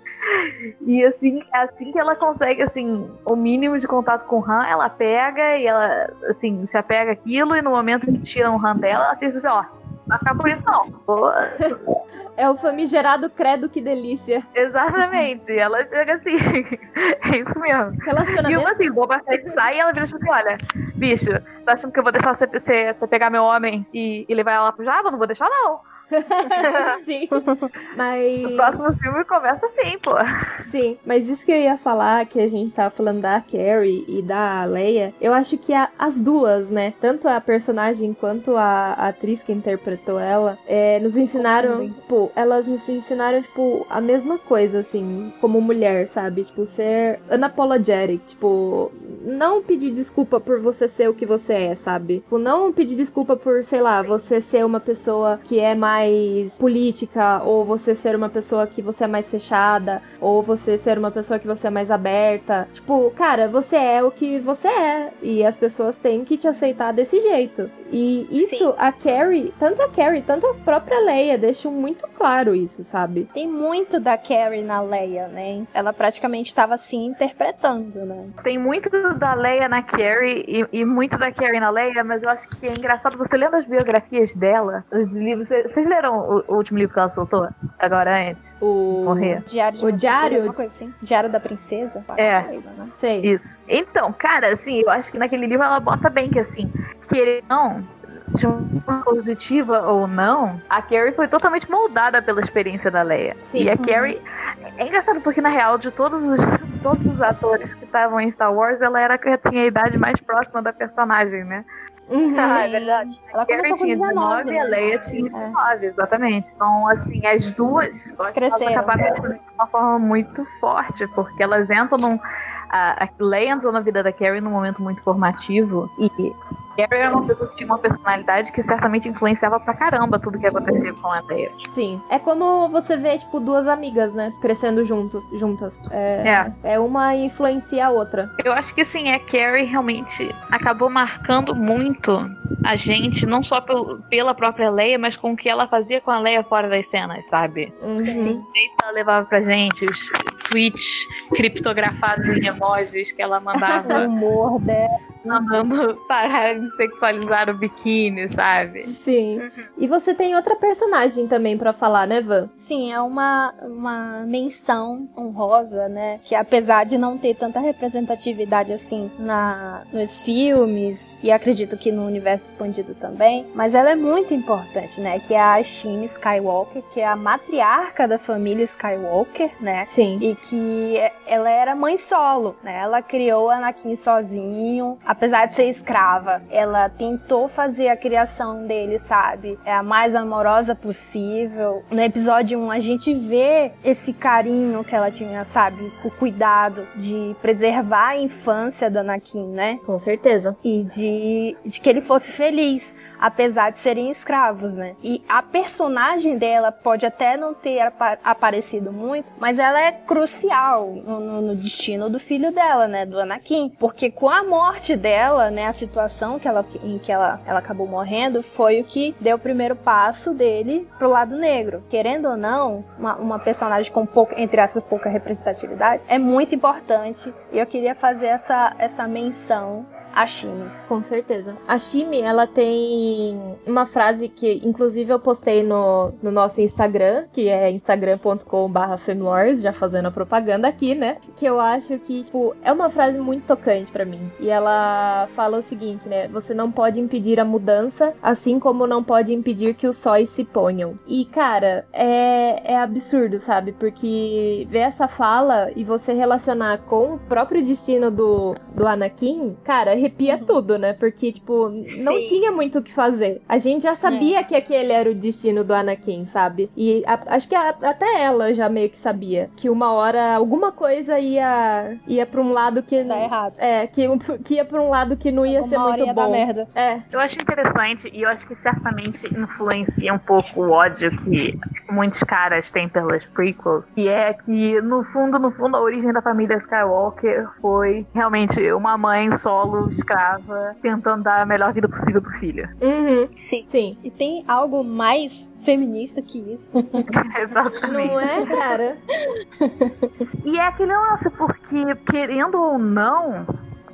S7: E assim, é assim que ela consegue, assim, o mínimo de contato com o Han, ela pega e ela, assim, se apega àquilo, e no momento que tiram o Han dela, ela fica assim, ó, vai ficar por isso não.
S4: É o famigerado credo que delícia.
S7: Exatamente. Ela chega assim. é isso mesmo. E
S4: Relacionamento.
S7: uma assim, Boba Fett sai e ela vira tipo assim: olha, bicho, tá achando que eu vou deixar você, você, você pegar meu homem e, e levar ela pro Java? Não vou deixar, não.
S4: Sim.
S7: O
S4: Mas.
S7: próximo filme começa assim, pô.
S4: Sim, mas isso que eu ia falar, que a gente tava falando da Carrie e da Leia, eu acho que a- as duas, né? Tanto a personagem quanto a, a atriz que interpretou ela, é, nos ensinaram, tipo, elas nos ensinaram, tipo, a mesma coisa, assim, como mulher, sabe? Tipo, ser unapologetic, tipo, não pedir desculpa por você ser o que você é, sabe? Tipo, não pedir desculpa por, sei lá, você ser uma pessoa que é mais política, ou você ser uma pessoa que você é mais fechada, ou você ser uma pessoa que você é mais aberta. Tipo, cara, você é o que você é. E as pessoas têm que te aceitar desse jeito. E isso,
S6: Sim.
S4: a Carrie, tanto a Carrie, tanto a própria Leia deixam muito claro isso, sabe?
S5: Tem muito da Carrie na Leia, né? Ela praticamente estava assim interpretando, né?
S7: Tem muito da Leia na Carrie e, e muito da Carrie na Leia, mas eu acho que é engraçado você lendo as biografias dela, os livros. Vocês vocês leram o, o último livro que ela soltou? Agora antes? de
S4: O.
S7: Morrer.
S5: Diário de
S4: O diário-
S5: Princesa, coisa assim. Diário da Princesa.
S7: É.
S5: que isso, né?
S4: Sei.
S7: Isso. Então, cara, assim, eu acho que naquele livro ela bota bem que, assim, querer não, de uma forma positiva ou não, a Carrie foi totalmente moldada pela experiência da Leia.
S4: Sim.
S7: E a. Carrie. É engraçado porque, na real, de todos os, todos os atores que estavam em Star Wars, ela era a que tinha a idade mais próxima da personagem, né?
S4: Uhum.
S6: Ah, é verdade.
S5: Ela começou com
S7: tinha 19
S5: 19,
S7: e a
S5: né?
S7: Leia tinha 19, exatamente. Então, assim, as duas que elas
S5: Cresceram.
S7: acabaram crescendo de uma forma muito forte, porque elas entram num. A, a Leia entrou na vida da Carrie num momento muito formativo e Carrie era uma pessoa que tinha uma personalidade que certamente influenciava pra caramba tudo que acontecia com a Leia.
S4: Sim. É como você vê, tipo, duas amigas, né? Crescendo juntos, juntas. É,
S7: É.
S4: é uma influencia a outra.
S7: Eu acho que assim, a Carrie realmente acabou marcando muito a gente, não só pel- pela própria Leia, mas com o que ela fazia com a Leia fora das cenas, sabe?
S4: Uhum.
S6: Sim.
S7: O jeito que ela levava pra gente, os tweets criptografados em emojis que ela
S5: O
S7: mandava,
S5: humor dela.
S7: Mandando parar de sexualizar o biquíni, sabe?
S4: Sim. E você tem outra personagem também pra falar, né, Van?
S5: Sim, é uma, uma menção honrosa, né? Que apesar de não ter tanta representatividade assim na, nos filmes, e acredito que no universo expandido também, mas ela é muito importante, né? Que é a Shine Skywalker, que é a matriarca da família Skywalker, né?
S4: Sim.
S5: E que ela era mãe solo, né? Ela criou a Anakin sozinho, apesar de ser escrava. Ela tentou fazer a criação dele, sabe? É a mais amorosa possível. No episódio 1, a gente vê esse carinho que ela tinha, sabe? O cuidado de preservar a infância do Anakin, né?
S4: Com certeza.
S5: e de, de que ele fosse feliz, apesar de serem escravos, né? E a personagem dela pode até não ter apa- aparecido muito, mas ela é crucial no, no- no destino do filho dela, né? Do Anakin. Porque com a morte dela, né? A situação que ela, em que ela, ela acabou morrendo foi o que deu o primeiro passo dele pro lado negro. Querendo ou não, uma, uma personagem com pouca, entre essas pouca representatividade, é muito importante. E eu queria fazer essa, essa menção a Shime.
S4: Com certeza. A Shimi, ela tem uma frase que, inclusive, eu postei no, no nosso Instagram, que é instagram.com.br femwars, já fazendo a propaganda aqui, né? Que eu acho que, tipo, é uma frase muito tocante pra mim. E ela fala o seguinte, né? Você não pode impedir a mudança, assim como não pode impedir que os sóis se ponham. E, cara, é, é absurdo, sabe? Porque ver essa fala e você relacionar com o próprio destino do, do Anakin, cara, arrepia tudo, né? Porque, tipo, não
S6: Sim.
S4: tinha muito o que fazer. A gente já sabia que aquele era o destino do Anakin, sabe? E a- acho que a- até ela já meio que sabia que uma hora alguma coisa ia ia para um lado que
S5: Tá errado.
S4: é que, que ia pra um lado que não ia ser
S5: Uma hora
S4: muito
S5: ia dar
S4: bom.
S5: merda.
S4: É,
S7: Eu acho interessante e eu acho que certamente influencia um pouco o ódio que muitos caras têm pelas prequels, que é que no fundo, no fundo, a origem da família Skywalker foi realmente uma mãe solo escrava tentando dar a melhor vida possível pro filho.
S4: uhum,
S6: Sim.
S4: sim.
S5: E tem algo mais feminista que isso.
S7: Exatamente.
S4: Não é, cara?
S7: E é aquele lance, porque, querendo ou não,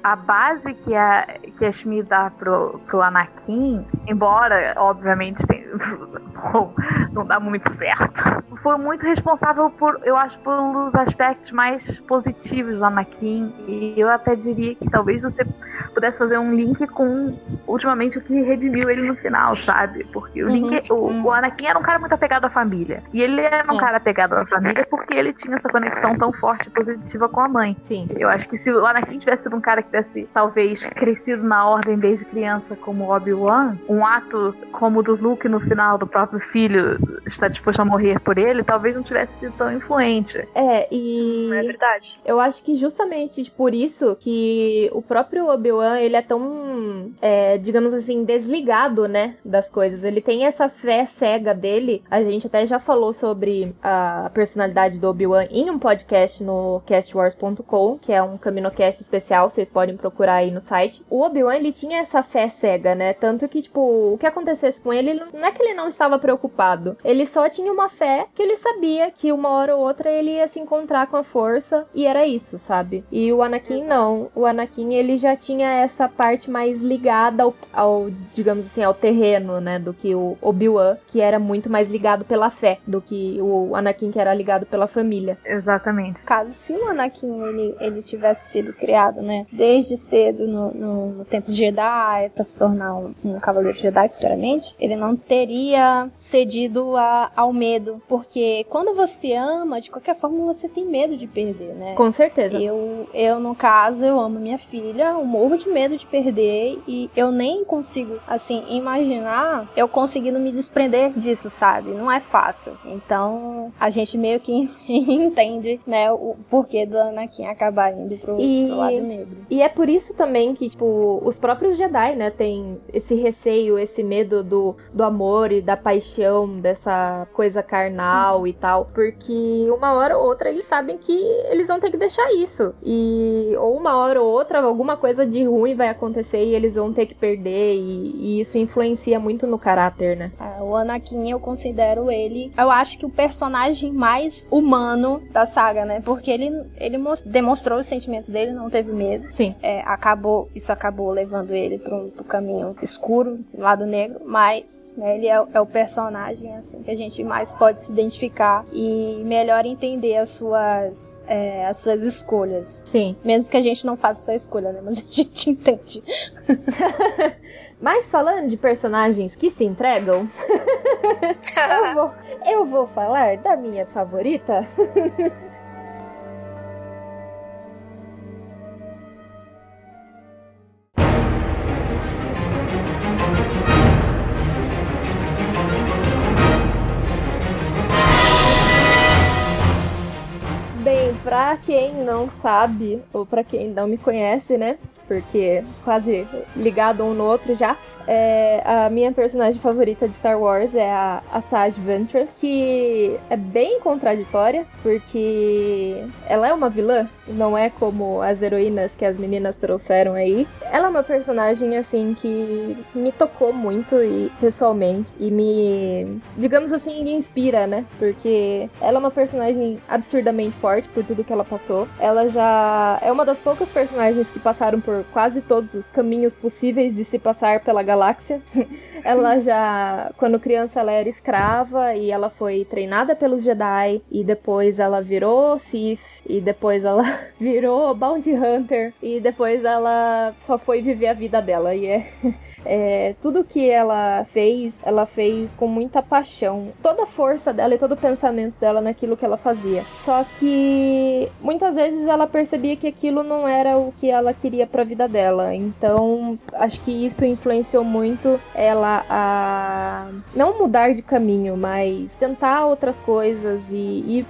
S7: a base que a, que a Shmi dá pro, pro Anakin, embora, obviamente, tem, bom, não dá muito certo, foi muito responsável por, eu acho, pelos aspectos mais positivos do Anakin. E eu até diria que talvez você pudesse fazer um link com, ultimamente, o que redimiu ele no final, sabe? Porque o, uhum, link, o, uhum. o, Anakin era um cara muito apegado à família. E ele era um é. cara apegado à família porque ele tinha essa conexão tão forte e positiva com a mãe.
S4: Sim.
S7: Eu acho que se o Anakin tivesse sido um cara que tivesse, talvez, crescido na ordem desde criança como Obi-Wan, um ato como o do Luke no final do próprio filho está disposto a morrer por ele, talvez não tivesse sido tão influente.
S4: É, e.
S6: É verdade.
S4: Eu acho que justamente por isso que o próprio Obi-Wan, ele é tão, é, digamos assim, desligado, né, das coisas. Ele tem essa fé cega dele. A gente até já falou sobre a personalidade do Obi-Wan em um podcast no castwars.com, que é um caminocast especial, vocês podem procurar aí no site. O Obi-Wan, ele tinha essa fé cega, né? Tanto que, tipo, o que acontecesse com ele, não é que ele não estava preocupado. Ele só tinha uma fé que ele sabia que uma hora ou outra ele ia se encontrar com a força e era isso, sabe? E o Anakin não. O Anakin, ele já tinha essa parte mais ligada ao, ao digamos assim, ao terreno, né? Do que o Obi-Wan, que era muito mais ligado pela fé do que o Anakin, que era ligado pela família.
S7: Exatamente.
S5: Caso se o Anakin ele, ele tivesse sido criado, né? Desde cedo no, no, no tempo de Jedi, pra se tornar um, um cavaleiro Jedi futuramente, ele não teria cedido a, ao medo. Porque quando você ama, de qualquer forma você tem medo de perder, né?
S4: Com certeza.
S5: Eu, eu no caso, eu amo minha filha, eu morro de medo de perder e eu nem consigo, assim, imaginar eu conseguindo me desprender disso, sabe? Não é fácil. Então, a gente meio que entende, né, o porquê do Anakin acabar indo pro, e, pro lado negro.
S4: E é por isso também que, tipo, os próprios Jedi, né, tem esse receio, esse medo do, do amor e da paixão, dessa coisa carnal e tal, porque uma hora ou outra eles sabem que eles vão ter que deixar isso. E ou uma hora ou outra alguma coisa de ruim vai acontecer e eles vão ter que perder e, e isso influencia muito no caráter, né?
S5: É, o Anakin eu considero ele, eu acho que o personagem mais humano da saga, né? Porque ele, ele demonstrou os sentimentos dele, não teve medo.
S4: Sim.
S5: É, acabou, isso acabou levando ele para um caminho escuro, lado negro, mas né, ele é, é, o personagem assim que a gente mais pode se identificar e melhor entender as suas é, as suas escolhas.
S4: Sim.
S5: Mesmo que a gente não faça essa escolha, né? Mas a gente entende.
S4: Mas falando de personagens que se entregam, eu, vou, eu vou falar da minha favorita. Quem não sabe, ou pra quem não me conhece, né? Porque quase ligado um no outro já, é, a minha personagem favorita de Star Wars é a, a Sage Ventress, que é bem contraditória, porque ela é uma vilã, não é como as heroínas que as meninas trouxeram aí. Ela é uma personagem, assim, que me tocou muito e pessoalmente, e me, digamos assim, me inspira, né? Porque ela é uma personagem absurdamente forte por tudo que ela passou. Ela já é uma das poucas personagens que passaram por quase todos os caminhos possíveis de se passar pela galáxia galáxia. ela já, quando criança, ela era escrava e ela foi treinada pelos Jedi e depois ela virou Sith e depois ela virou Bounty Hunter e depois ela só foi viver a vida dela e é é, tudo que ela fez, ela fez com muita paixão. Toda a força dela e todo o pensamento dela naquilo que ela fazia. Só que muitas vezes ela percebia que aquilo não era o que ela queria para a vida dela. Então, acho que isso influenciou muito ela a não mudar de caminho, mas tentar outras coisas e ir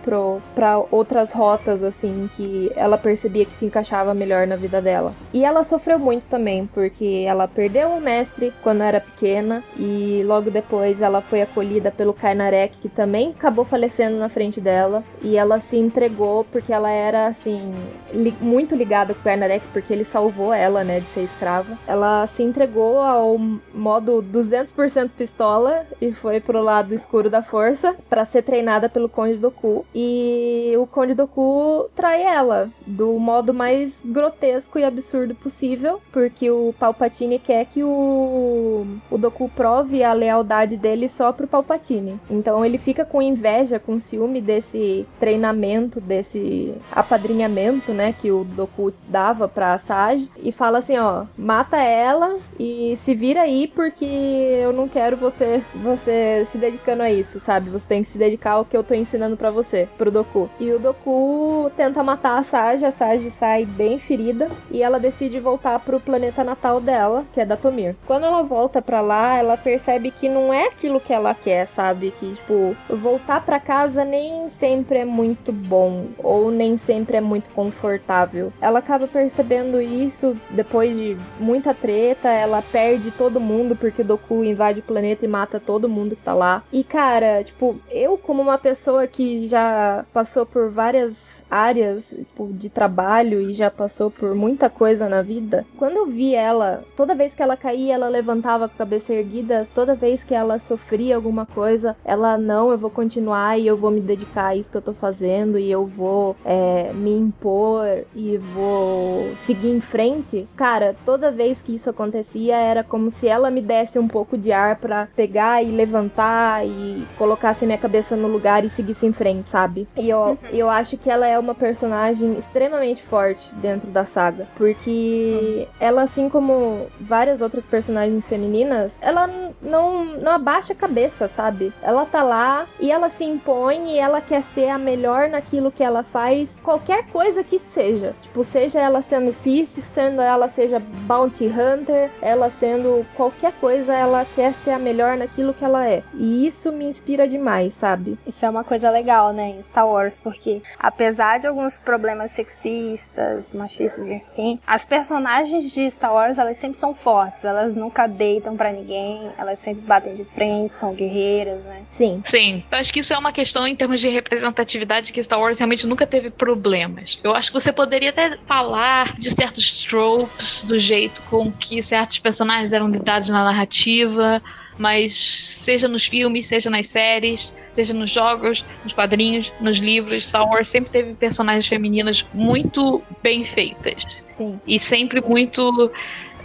S4: para outras rotas assim que ela percebia que se encaixava melhor na vida dela. E ela sofreu muito também, porque ela perdeu o mestre mestre quando era pequena e logo depois ela foi acolhida pelo Kainarek, que também acabou falecendo na frente dela e ela se entregou porque ela era assim li muito ligada com o Kainarek porque ele salvou ela, né, de ser escrava. Ela se entregou ao modo 200% pistola e foi pro lado escuro da força para ser treinada pelo Conde Doku. E o Conde Doku trai ela do modo mais grotesco e absurdo possível, porque o Palpatine quer que o, o Doku prove a lealdade dele só pro Palpatine. Então ele fica com inveja, com ciúme desse treinamento, desse apadrinhamento, né, que o Doku dava pra Sage e fala assim, ó, mata ela e se vira aí porque eu não quero você você se dedicando a isso, sabe? Você tem que se dedicar ao que eu tô ensinando para você, pro Doku. E o Doku tenta matar a Sage, a Sage sai bem ferida e ela decide voltar pro planeta natal dela, que é Datomir. Quando ela volta para lá, ela percebe que não é aquilo que ela quer, sabe? Que tipo, voltar para casa nem sempre é muito bom ou nem sempre é muito confortável. Ela acaba percebendo isso depois de muita treta, ela perde todo mundo porque Doku invade o planeta e mata todo mundo que tá lá. E cara, tipo, eu como uma pessoa que já passou por várias áreas tipo, de trabalho e já passou por muita coisa na vida, quando eu vi ela, toda vez que ela caía, ela levantava a cabeça erguida, toda vez que ela sofria alguma coisa, ela não, eu vou continuar e eu vou me dedicar a isso que eu tô fazendo e eu vou é, me impor e vou seguir em frente. Cara, toda vez que isso acontecia era como se ela me desse um pouco de ar para pegar e levantar e colocasse minha cabeça no lugar e seguisse em frente, sabe? E eu, eu acho que ela é uma personagem extremamente forte dentro da saga, porque ela, assim como várias outras personagens femininas, ela não, não abaixa a cabeça, sabe? Ela tá lá e ela se impõe e ela quer ser a melhor naquilo que ela faz, qualquer coisa que seja. Tipo, seja ela sendo Sith, sendo ela seja Bounty Hunter, ela sendo qualquer coisa, ela quer ser a melhor naquilo que ela é. E isso me inspira demais, sabe?
S5: Isso é uma coisa legal, né, em Star Wars, porque apesar apesar de alguns problemas sexistas, machistas, enfim, as personagens de Star Wars, elas sempre são fortes, elas nunca deitam para ninguém, elas sempre batem de frente, são guerreiras, né?
S4: Sim.
S7: Sim. Eu acho que isso é uma questão em termos de representatividade que Star Wars realmente nunca teve problemas. Eu acho que você poderia até falar de certos tropes, do jeito com que certos personagens eram lidados na narrativa, mas seja nos filmes, seja nas séries, seja nos jogos, nos quadrinhos, nos livros, Star Wars sempre teve personagens femininas muito bem feitas.
S4: Sim.
S7: E sempre muito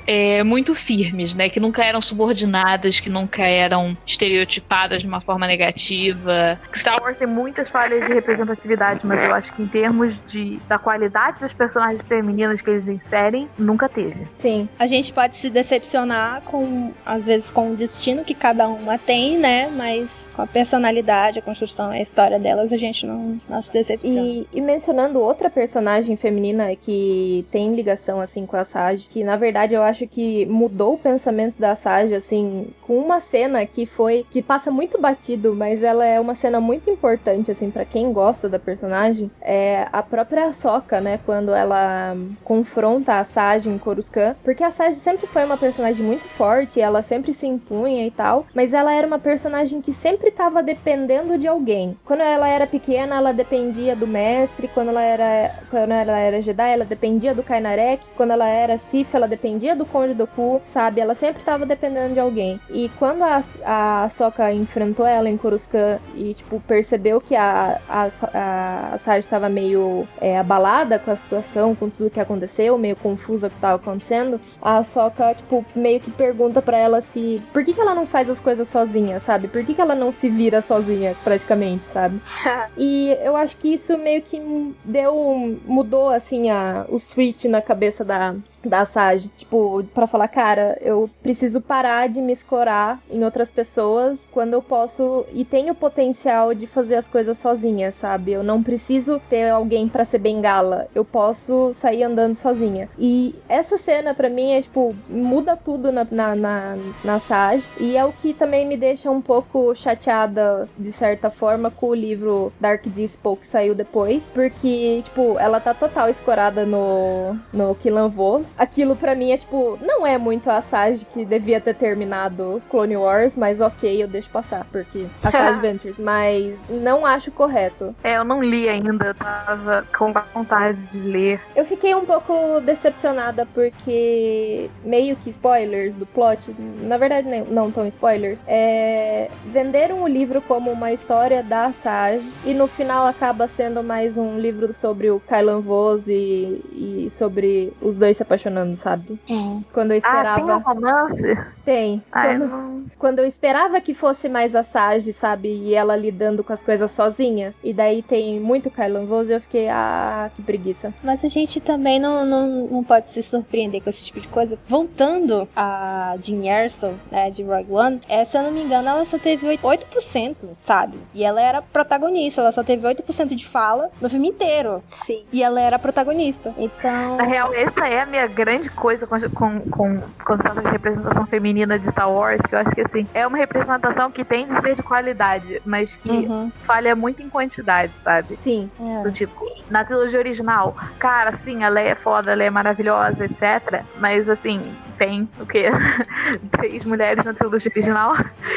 S7: é, muito firmes, né? Que nunca eram subordinadas, que nunca eram estereotipadas de uma forma negativa. Star Wars tem muitas falhas de representatividade, mas eu acho que em termos de, da qualidade das personagens femininas que eles inserem, nunca teve.
S4: Sim.
S5: A gente pode se decepcionar com, às vezes, com o destino que cada uma tem, né? Mas com a personalidade, a construção, a história delas, a gente não, não se decepciona.
S4: E, e mencionando outra personagem feminina que tem ligação, assim, com a Sage, que na verdade eu acho acho que mudou o pensamento da Sage, assim, com uma cena que foi. que passa muito batido, mas ela é uma cena muito importante, assim, para quem gosta da personagem. É a própria Soka, né? Quando ela confronta a Sage em Coruscant. Porque a Sage sempre foi uma personagem muito forte, ela sempre se impunha e tal, mas ela era uma personagem que sempre estava dependendo de alguém. Quando ela era pequena, ela dependia do mestre, quando ela era, quando ela era Jedi, ela dependia do Kainarek, quando ela era Sith, ela dependia do do Conde Doku, sabe? Ela sempre estava dependendo de alguém. E quando a, a Sokka enfrentou ela em Coruscant e, tipo, percebeu que a, a, a, a Sarah estava meio é, abalada com a situação, com tudo que aconteceu, meio confusa com o que estava acontecendo, a Sokka, tipo, meio que pergunta para ela se... Por que, que ela não faz as coisas sozinha, sabe? Por que, que ela não se vira sozinha, praticamente, sabe? e eu acho que isso meio que deu... mudou, assim, a, o switch na cabeça da, da Sage, tipo, para falar, cara, eu preciso parar de me escorar em outras pessoas quando eu posso e tenho potencial de fazer as coisas sozinha, sabe? Eu não preciso ter alguém para ser bengala, eu posso sair andando sozinha. E essa cena para mim é tipo, muda tudo na, na, na, na Sage e é o que também me deixa um pouco chateada de certa forma com o livro Dark Dispo que saiu depois, porque, tipo, ela tá total escorada no, no Vos aquilo para mim é tipo, não é muito a Sage que devia ter terminado Clone Wars, mas ok, eu deixo passar, porque a Sage Adventures, mas não acho correto.
S7: É, eu não li ainda, eu tava com vontade de ler.
S4: Eu fiquei um pouco decepcionada porque meio que spoilers do plot, na verdade não tão spoilers, é, venderam o livro como uma história da Sage e no final acaba sendo mais um livro sobre o Kylan Vos e, e sobre os dois se apaixonando, sabe?
S5: É.
S4: Quando eu esperava.
S7: Ah, tem um romance?
S4: Tem.
S7: Ai,
S4: Quando,
S7: não...
S4: quando eu esperava que fosse mais a Sage, sabe? E ela lidando com as coisas sozinha. E daí tem muito Kylan Vos e eu fiquei, ah, que preguiça.
S5: Mas a gente também não, não, não pode se surpreender com esse tipo de coisa. Voltando a Jean Erso, né, de Rogue One, é, se eu não me engano, ela só teve 8%, sabe? E ela era protagonista, ela só teve 8% de fala no filme inteiro.
S6: Sim.
S5: E ela era protagonista. Então.
S7: Na real, essa é a minha grande coisa com, com, com, com essa representação feminina de Star Wars, que eu acho que assim, é uma representação que tem de ser de qualidade, mas que
S5: Uhum.
S7: falha muito em quantidade, sabe?
S4: Sim.
S5: É.
S7: Do tipo, na trilogia original, cara, sim, ela é foda, ela é maravilhosa, etc. Mas assim, tem o quê? Três mulheres na trilogia original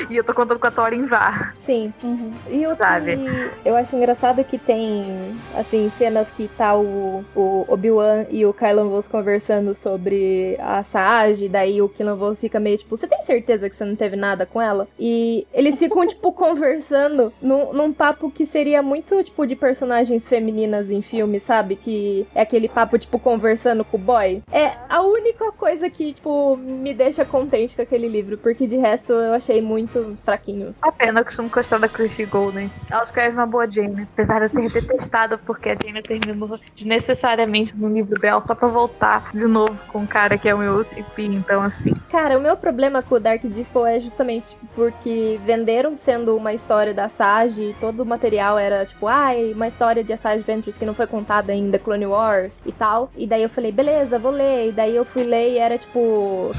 S7: e eu tô contando com a em Var.
S4: Sim.
S5: Uhum.
S4: E o
S7: Sabe?
S4: que eu acho engraçado que tem, assim, cenas que tá o, o Obi-Wan e o Kylan Vos conversando sobre a Sage, daí o Kylan Vos fica meio tipo, você tem certeza que você não teve nada com ela? E eles ficam, tipo, conversando num, num papo que seria muito, tipo, de personagens femininas em filme, sabe? Que é aquele papo, tipo, conversando com o boy. É a única coisa que, tipo, me deixa contente com aquele livro, porque de resto eu achei muito fraquinho.
S7: A pena, eu costumo gostar da Chrissy Golden. Ela escreve uma boa Jane, apesar de eu ter detestado porque a Jane terminou desnecessariamente no livro dela só pra voltar de novo com o cara que é o meu UTP, então assim.
S4: Cara, o meu problema com o Dark Disco é justamente tipo, porque venderam sendo uma história da Sage e todo o material era tipo, ai, uma história de Sage Adventures que não foi contada ainda, Clone Wars e tal. E daí eu falei, beleza, vou ler. E daí eu fui ler e era tipo,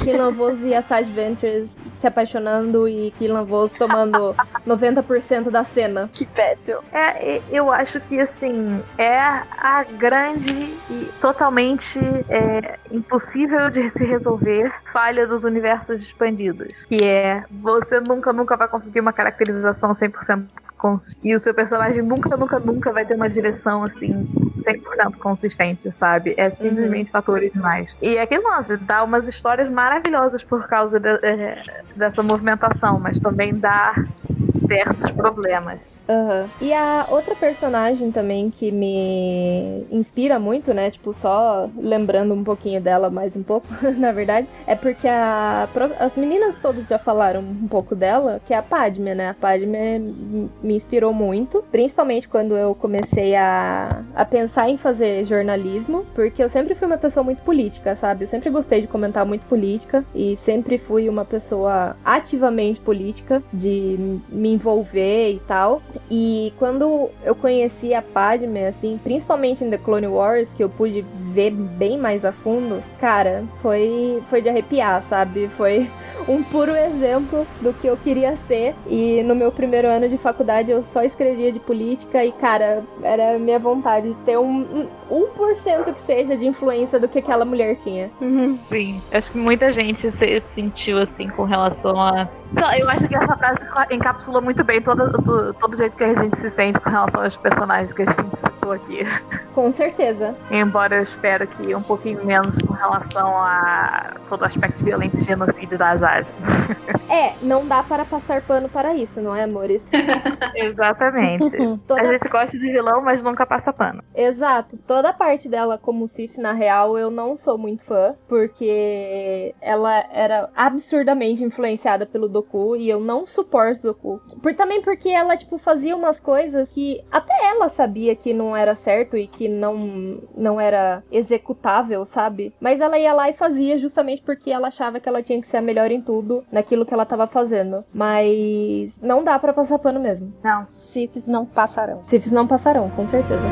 S4: Killan Vos e a Sage Adventures se apaixonando e Killan Vos tomando 90% da cena.
S6: Que péssimo.
S7: É, eu acho que assim, é a grande e totalmente é, impossível de se resolver falha dos universos expandidos. Que é você nunca, nunca vai conseguir uma caracterização 100% cons- e o seu personagem nunca, nunca, nunca vai ter uma direção assim 100% consistente, sabe? É simplesmente fatores demais. E é aquele lance, dá umas histórias maravilhosas por causa de- é, dessa movimentação, mas também dá certos problemas.
S4: Aham. E a outra personagem também que me inspira muito, né? Tipo, só lembrando um pouquinho dela mais um pouco, na verdade, é porque a, as meninas todas já falaram um pouco dela, que é a Padme, né? A Padme me inspirou muito, principalmente quando eu comecei a, a pensar em fazer jornalismo, porque eu sempre fui uma pessoa muito política, sabe? Eu sempre gostei de comentar muito política e sempre fui uma pessoa ativamente política, de me envolver e tal. E quando eu conheci a Padme, assim, principalmente em The Clone Wars, que eu pude ver bem mais a fundo, cara, foi, foi de arrepiar, sabe? Foi um puro exemplo do que eu queria ser. E no meu primeiro ano de faculdade eu só escrevia de política e, cara, era minha vontade de ter um, um 1% que seja de influência do que aquela mulher tinha.
S7: Sim, acho que muita gente se sentiu assim com relação a. Eu acho que essa frase encapsulou muito bem todo, todo, todo o jeito que a gente se sente com relação aos personagens que a gente citou aqui.
S4: Com certeza.
S7: Embora eu espero que um pouquinho menos com relação a todo o aspecto violento e genocídio das áreas.
S4: É, não dá para passar pano para isso, não é, amores?
S7: Exatamente.
S4: Toda
S7: A gente gosta de vilão, mas nunca passa pano.
S4: Exato. Toda a parte dela como Sif, na real, eu não sou muito fã, porque ela era absurdamente influenciada pelo Doku e eu não suporto Doku. Por, também porque ela, tipo, fazia umas coisas que até ela sabia que não era certo e que não, não era executável, sabe? Mas ela ia lá e fazia justamente porque ela achava que ela tinha que ser a melhor em tudo naquilo que ela tava fazendo. Mas não dá pra passar pano mesmo.
S7: Não.
S5: Sifs não passarão.
S4: Sifs não passarão, com certeza.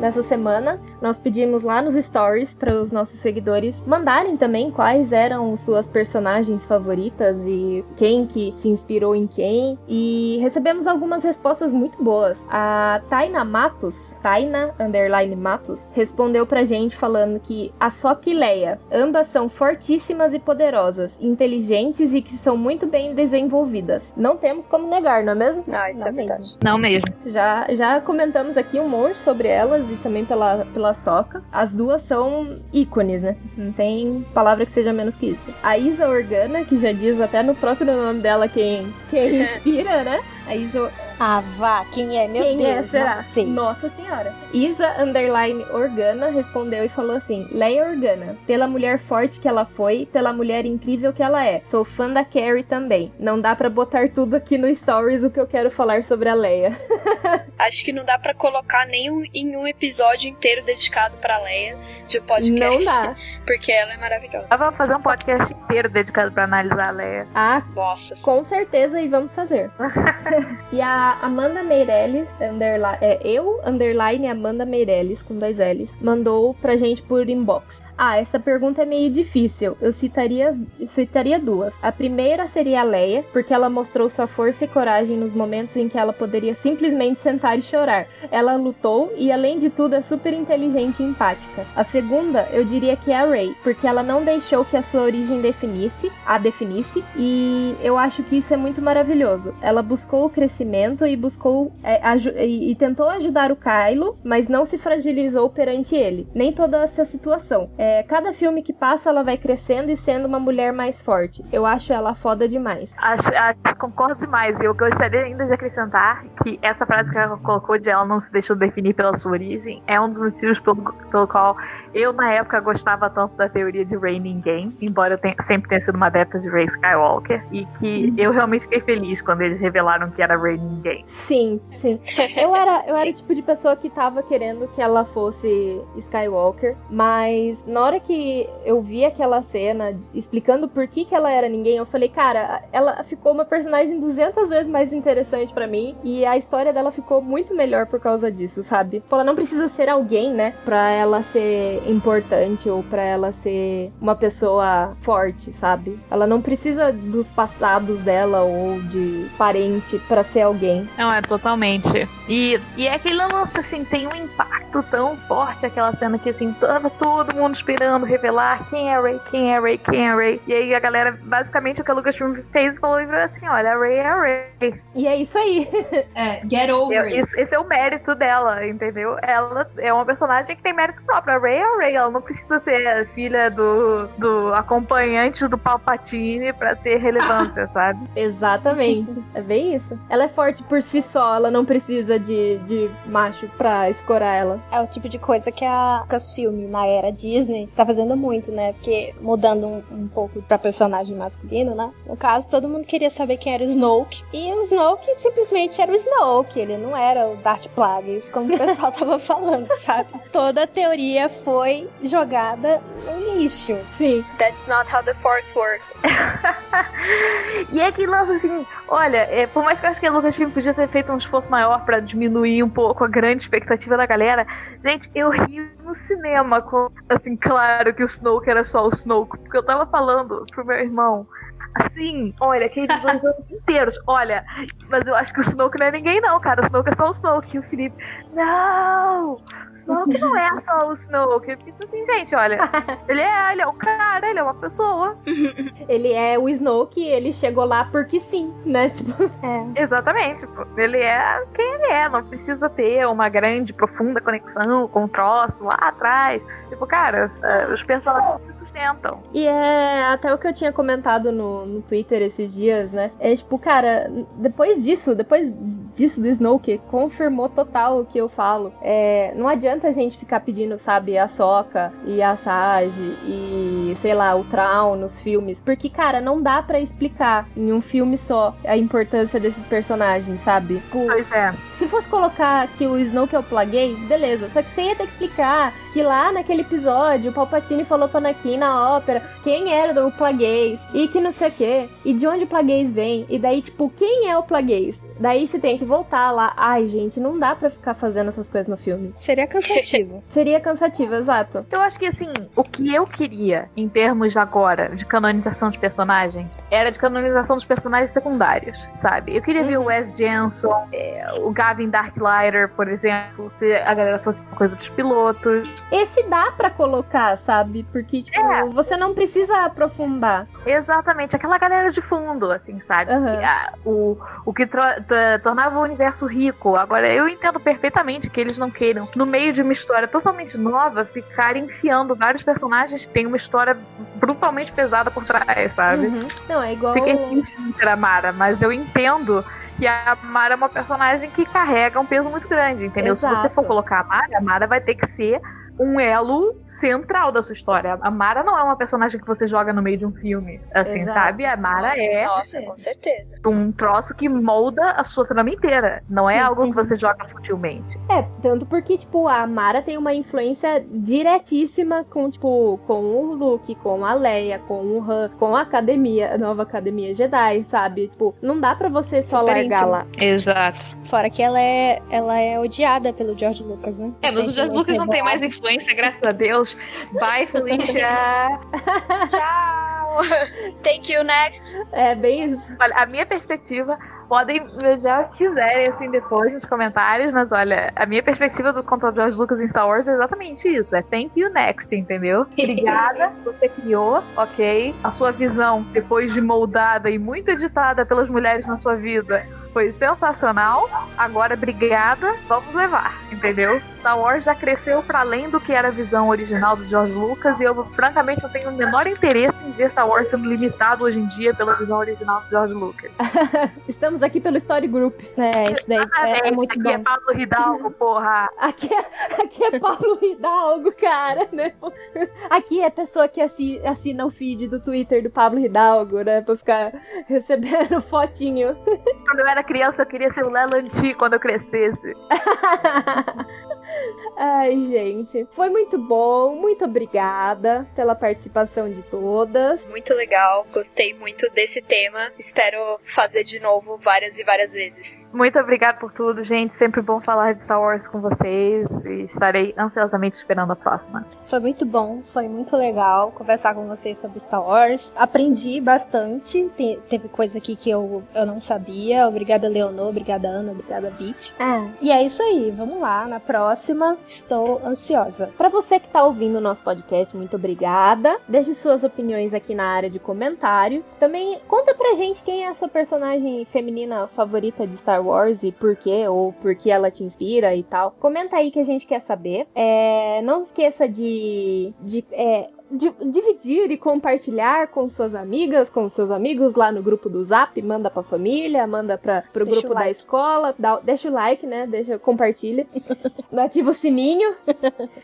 S4: Nessa semana, nós pedimos lá nos stories para os nossos seguidores mandarem também quais eram suas personagens favoritas e quem que se inspirou em quem. E recebemos algumas respostas muito boas. A Taina Matos, Taina Underline Matos, respondeu pra gente falando que a Sokka e Leia, ambas são fortíssimas e poderosas, inteligentes e que são muito bem desenvolvidas. Não temos como negar, não é mesmo?
S6: Não, isso
S4: não
S6: é verdade.
S7: Não mesmo.
S4: Já, já comentamos aqui um monte sobre elas e também pela, pela Soca. As duas são ícones, né? Não tem palavra que seja menos que isso. A Isa Organa, que já diz até no próprio nome dela quem, quem inspira, né? A Isa
S5: Ah, vá, quem é? Meu
S4: quem
S5: Deus,
S4: é, será?
S5: não sei.
S4: Nossa senhora. Isa Underline Organa respondeu e falou assim: Leia Organa, pela mulher forte que ela foi, pela mulher incrível que ela é. Sou fã da Carrie também. Não dá pra botar tudo aqui no Stories o que eu quero falar sobre a Leia.
S6: Acho que não dá pra colocar nenhum em um episódio inteiro dedicado pra Leia de podcast.
S4: Não dá.
S6: Porque ela é maravilhosa.
S7: Nós vamos fazer um podcast inteiro dedicado pra analisar a Leia.
S4: Ah,
S6: Nossa.
S4: com certeza e vamos fazer. e a Amanda Meirelles, é, eu, underline Amanda Meirelles, com dois L's, mandou pra gente por inbox. Ah, essa pergunta é meio difícil. Eu citaria, citaria duas. A primeira seria a Leia, porque ela mostrou sua força e coragem nos momentos em que ela poderia simplesmente sentar e chorar. Ela lutou e, além de tudo, é super inteligente e empática. A segunda, eu diria que é a Rey, porque ela não deixou que a sua origem definisse, a definisse, e eu acho que isso é muito maravilhoso. Ela buscou o crescimento e buscou é, e, e tentou ajudar o Kylo, mas não se fragilizou perante ele. Nem toda essa situação. É, cada filme que passa, ela vai crescendo e sendo uma mulher mais forte. Eu acho ela foda demais.
S7: Acho, acho- concordo demais. E eu gostaria ainda de acrescentar que essa frase que ela colocou de ela não se deixou definir pela sua origem é um dos motivos pelo, pelo qual eu, na época, gostava tanto da teoria de Rey Ninguém, embora eu tenha- sempre tenha sido uma adepta de Rey Skywalker, e que eu realmente fiquei feliz quando eles revelaram que era Rey Ninguém.
S4: Sim, sim. Eu era, eu era o tipo de pessoa que tava querendo que ela fosse Skywalker, mas na hora que eu vi aquela cena explicando por que, que ela era ninguém, eu falei, cara, ela ficou uma personagem 200 vezes mais interessante pra mim e a história dela ficou muito melhor por causa disso, sabe? Pô, Ela não precisa ser alguém, né, pra ela ser importante ou pra ela ser uma pessoa forte, sabe? Ela não precisa dos passados dela ou de parente pra ser alguém.
S7: Não, é totalmente. E, e é aquele lance, assim, tem um impacto tão forte aquela cena que, assim, tava todo mundo revelar quem é a Ray, quem é a Ray, quem é a Ray. E aí a galera, basicamente, o que a Lucasfilm fez falou e falou assim: olha, a Ray é a Ray.
S4: E é isso aí.
S10: É, get over it.
S7: isso- esse é o mérito dela, entendeu? Ela é uma personagem que tem mérito próprio. A Ray é a Ray, ela não precisa ser filha do, do acompanhante do Palpatine pra ter relevância, sabe?
S4: Exatamente. É bem isso. Ela é forte por si só, ela não precisa de, de macho pra escorar ela.
S5: É o tipo de coisa que a Lucasfilm, na era Disney, tá fazendo muito, né? Porque mudando um, um pouco pra personagem masculino, né? No caso, todo mundo queria saber quem era o Snoke. E o Snoke simplesmente era o Snoke. Ele não era o Darth Plagueis, como o pessoal tava falando, sabe? Toda a teoria foi jogada no lixo.
S4: Sim.
S6: That's not how the Force works.
S7: E é que lança assim, olha, é, por mais que eu acho que a Lucasfilm podia ter feito um esforço maior pra diminuir um pouco a grande expectativa da galera, gente, eu ri no cinema com, assim, claro que o Snoke era só o Snoke, porque eu tava falando pro meu irmão, assim, olha, aqueles dois anos inteiros, olha, mas eu acho que o Snoke não é ninguém não, cara, o Snoke é só o Snoke, e o Felipe, não, o Snoke não é só o Snoke, assim, gente, olha, ele é, ele é um cara, ele é uma pessoa,
S4: Ele é o Snoke ele chegou lá porque sim, né? Tipo,
S5: É.
S7: Exatamente, pô. ele é quem ele é, não precisa ter uma grande, profunda conexão com o troço lá atrás. Tipo, cara, é, os personagens se sustentam.
S4: E é até o que eu tinha comentado no, no Twitter esses dias, né? É tipo, cara, depois disso, depois disso do Snoke, confirmou total o que eu falo. É, não adianta a gente ficar pedindo, sabe, a Soca e a Sage e, sei lá, o Traum nos filmes. Porque, cara, não dá pra explicar em um filme só a importância desses personagens, sabe? Tipo,
S7: Pois é.
S4: Se fosse colocar que o Snoke é o Plagueis, beleza. Só que você ia ter que explicar que lá naquele episódio o Palpatine falou pra Anakin na ópera quem era o Plagueis e que não sei o que, e de onde o Plagueis vem, e daí, tipo, quem é o Plagueis? Daí você tem que voltar lá. Ai, gente, não dá pra ficar fazendo essas coisas no filme.
S5: Seria cansativo.
S4: Seria cansativo, exato.
S7: Eu acho que, assim, o que eu queria, em termos agora de canonização de personagens, era de canonização dos personagens secundários, sabe? Eu queria uhum. ver o Wes Jensen, é, o Gavin Darklighter, por exemplo, se a galera fosse uma coisa dos pilotos.
S4: Esse dá para colocar, sabe? Porque, tipo, é. você não precisa aprofundar.
S7: Exatamente, aquela galera de fundo, assim, sabe? Uhum. A, o, o que tornava o universo rico. Agora, eu entendo perfeitamente que eles não queiram, no meio de uma história totalmente nova, ficar enfiando vários personagens que têm uma história brutalmente pesada por trás, sabe?
S4: Uhum. Não, é igual.
S7: Fiquei triste a Mara, mas eu entendo que a Mara é uma personagem que carrega um peso muito grande, entendeu? Exato. Se você for colocar a Mara, a Mara vai ter que ser um elo central da sua história. A Mara não é uma personagem que você joga no meio de um filme, assim, Exato. sabe? A Mara é
S6: Nossa, com certeza.
S7: um troço que molda a sua trama inteira. Não é Sim. algo que você joga futilmente.
S4: É, tanto porque, tipo, a Mara tem uma influência diretíssima com, tipo, com o Luke, com a Leia, com o Han, com a academia, a nova academia Jedi, sabe? Tipo, não dá para você só Super largar íntimo. lá.
S7: Exato.
S5: Fora que ela é, ela é odiada pelo George Lucas, né?
S7: É, mas o George Lucas não tem mais influência influência, graças a Deus. Bye, Felicia.
S6: Tchau. Thank you next.
S4: É bem isso.
S7: Olha, a minha perspectiva, podem me odiar o que quiserem assim depois nos comentários, mas olha, a minha perspectiva do contra George Lucas em Star Wars é exatamente isso. É thank you next, entendeu? Obrigada, você criou, ok? A sua visão, depois de moldada e muito editada pelas mulheres na sua vida foi sensacional. Agora, obrigada, vamos levar, entendeu? Star Wars já cresceu para além do que era a visão original do George Lucas e eu, francamente, não tenho o menor interesse em ver Star Wars sendo limitado hoje em dia pela visão original do George Lucas.
S4: Estamos aqui pelo Story Group.
S5: É, isso daí é, é muito
S7: aqui
S5: bom.
S7: é Pablo Hidalgo, porra.
S4: Aqui é, aqui é Pablo Hidalgo, cara, né? Aqui é pessoa que assina o feed do Twitter do Pablo Hidalgo, né? Pra ficar recebendo fotinho.
S7: Quando eu era era criança, eu queria ser o Lelanti quando eu crescesse.
S4: Ai, gente. Foi muito bom. Muito obrigada pela participação de todas.
S6: Muito legal. Gostei muito desse tema. Espero fazer de novo várias e várias vezes.
S7: Muito obrigada por tudo, gente. Sempre bom falar de Star Wars com vocês. E estarei ansiosamente esperando a próxima.
S5: Foi muito bom. Foi muito legal conversar com vocês sobre Star Wars. Aprendi bastante. Te teve coisa aqui que eu, eu não sabia. Obrigada, Leonor. Obrigada, Ana. Obrigada, Vit.
S4: É.
S5: E é isso aí. Vamos lá. Na próxima Estou ansiosa.
S4: Para você que está ouvindo o nosso podcast, muito obrigada. Deixe suas opiniões aqui na área de comentários. Também conta pra gente quem é a sua personagem feminina favorita de Star Wars e por quê, ou por que ela te inspira e tal. Comenta aí que a gente quer saber. É, não esqueça de, de é, dividir e compartilhar com suas amigas, com seus amigos lá no grupo do Zap, manda pra família, manda pra, pro deixa grupo da escola, dá, deixa o like, né? Deixa, compartilha. Ativa o sininho.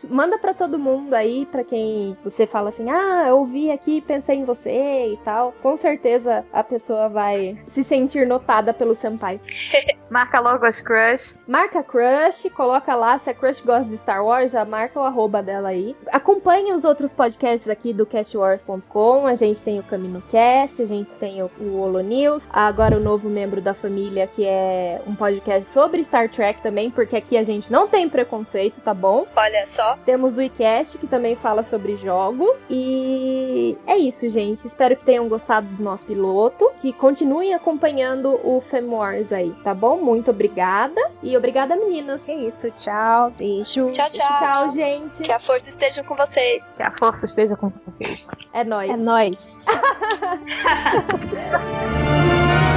S4: manda pra todo mundo aí, pra quem você fala assim, ah, eu ouvi aqui, pensei em você e tal. Com certeza a pessoa vai se sentir notada pelo senpai.
S7: marca logo as crush.
S4: Marca crush, coloca lá, se a crush gosta de Star Wars, já marca o arroba dela aí. Acompanhe os outros podcasts podcasts aqui do castwars.com. A gente tem o Camino Cast, a gente tem o, o Holo News, agora o novo membro da família que é um podcast sobre Star Trek também, porque aqui a gente não tem preconceito, tá bom?
S6: Olha só.
S4: Temos o iCast que também fala sobre jogos e é isso, gente. Espero que tenham gostado do nosso piloto, que continuem acompanhando o Wars aí, tá bom? Muito obrigada e obrigada meninas.
S5: É isso, tchau, beijo.
S6: Tchau, tchau.
S4: Tchau, gente.
S6: Que a força esteja com vocês.
S7: Que a força esteja esteja com vocês.
S4: É nóis.
S5: É nóis.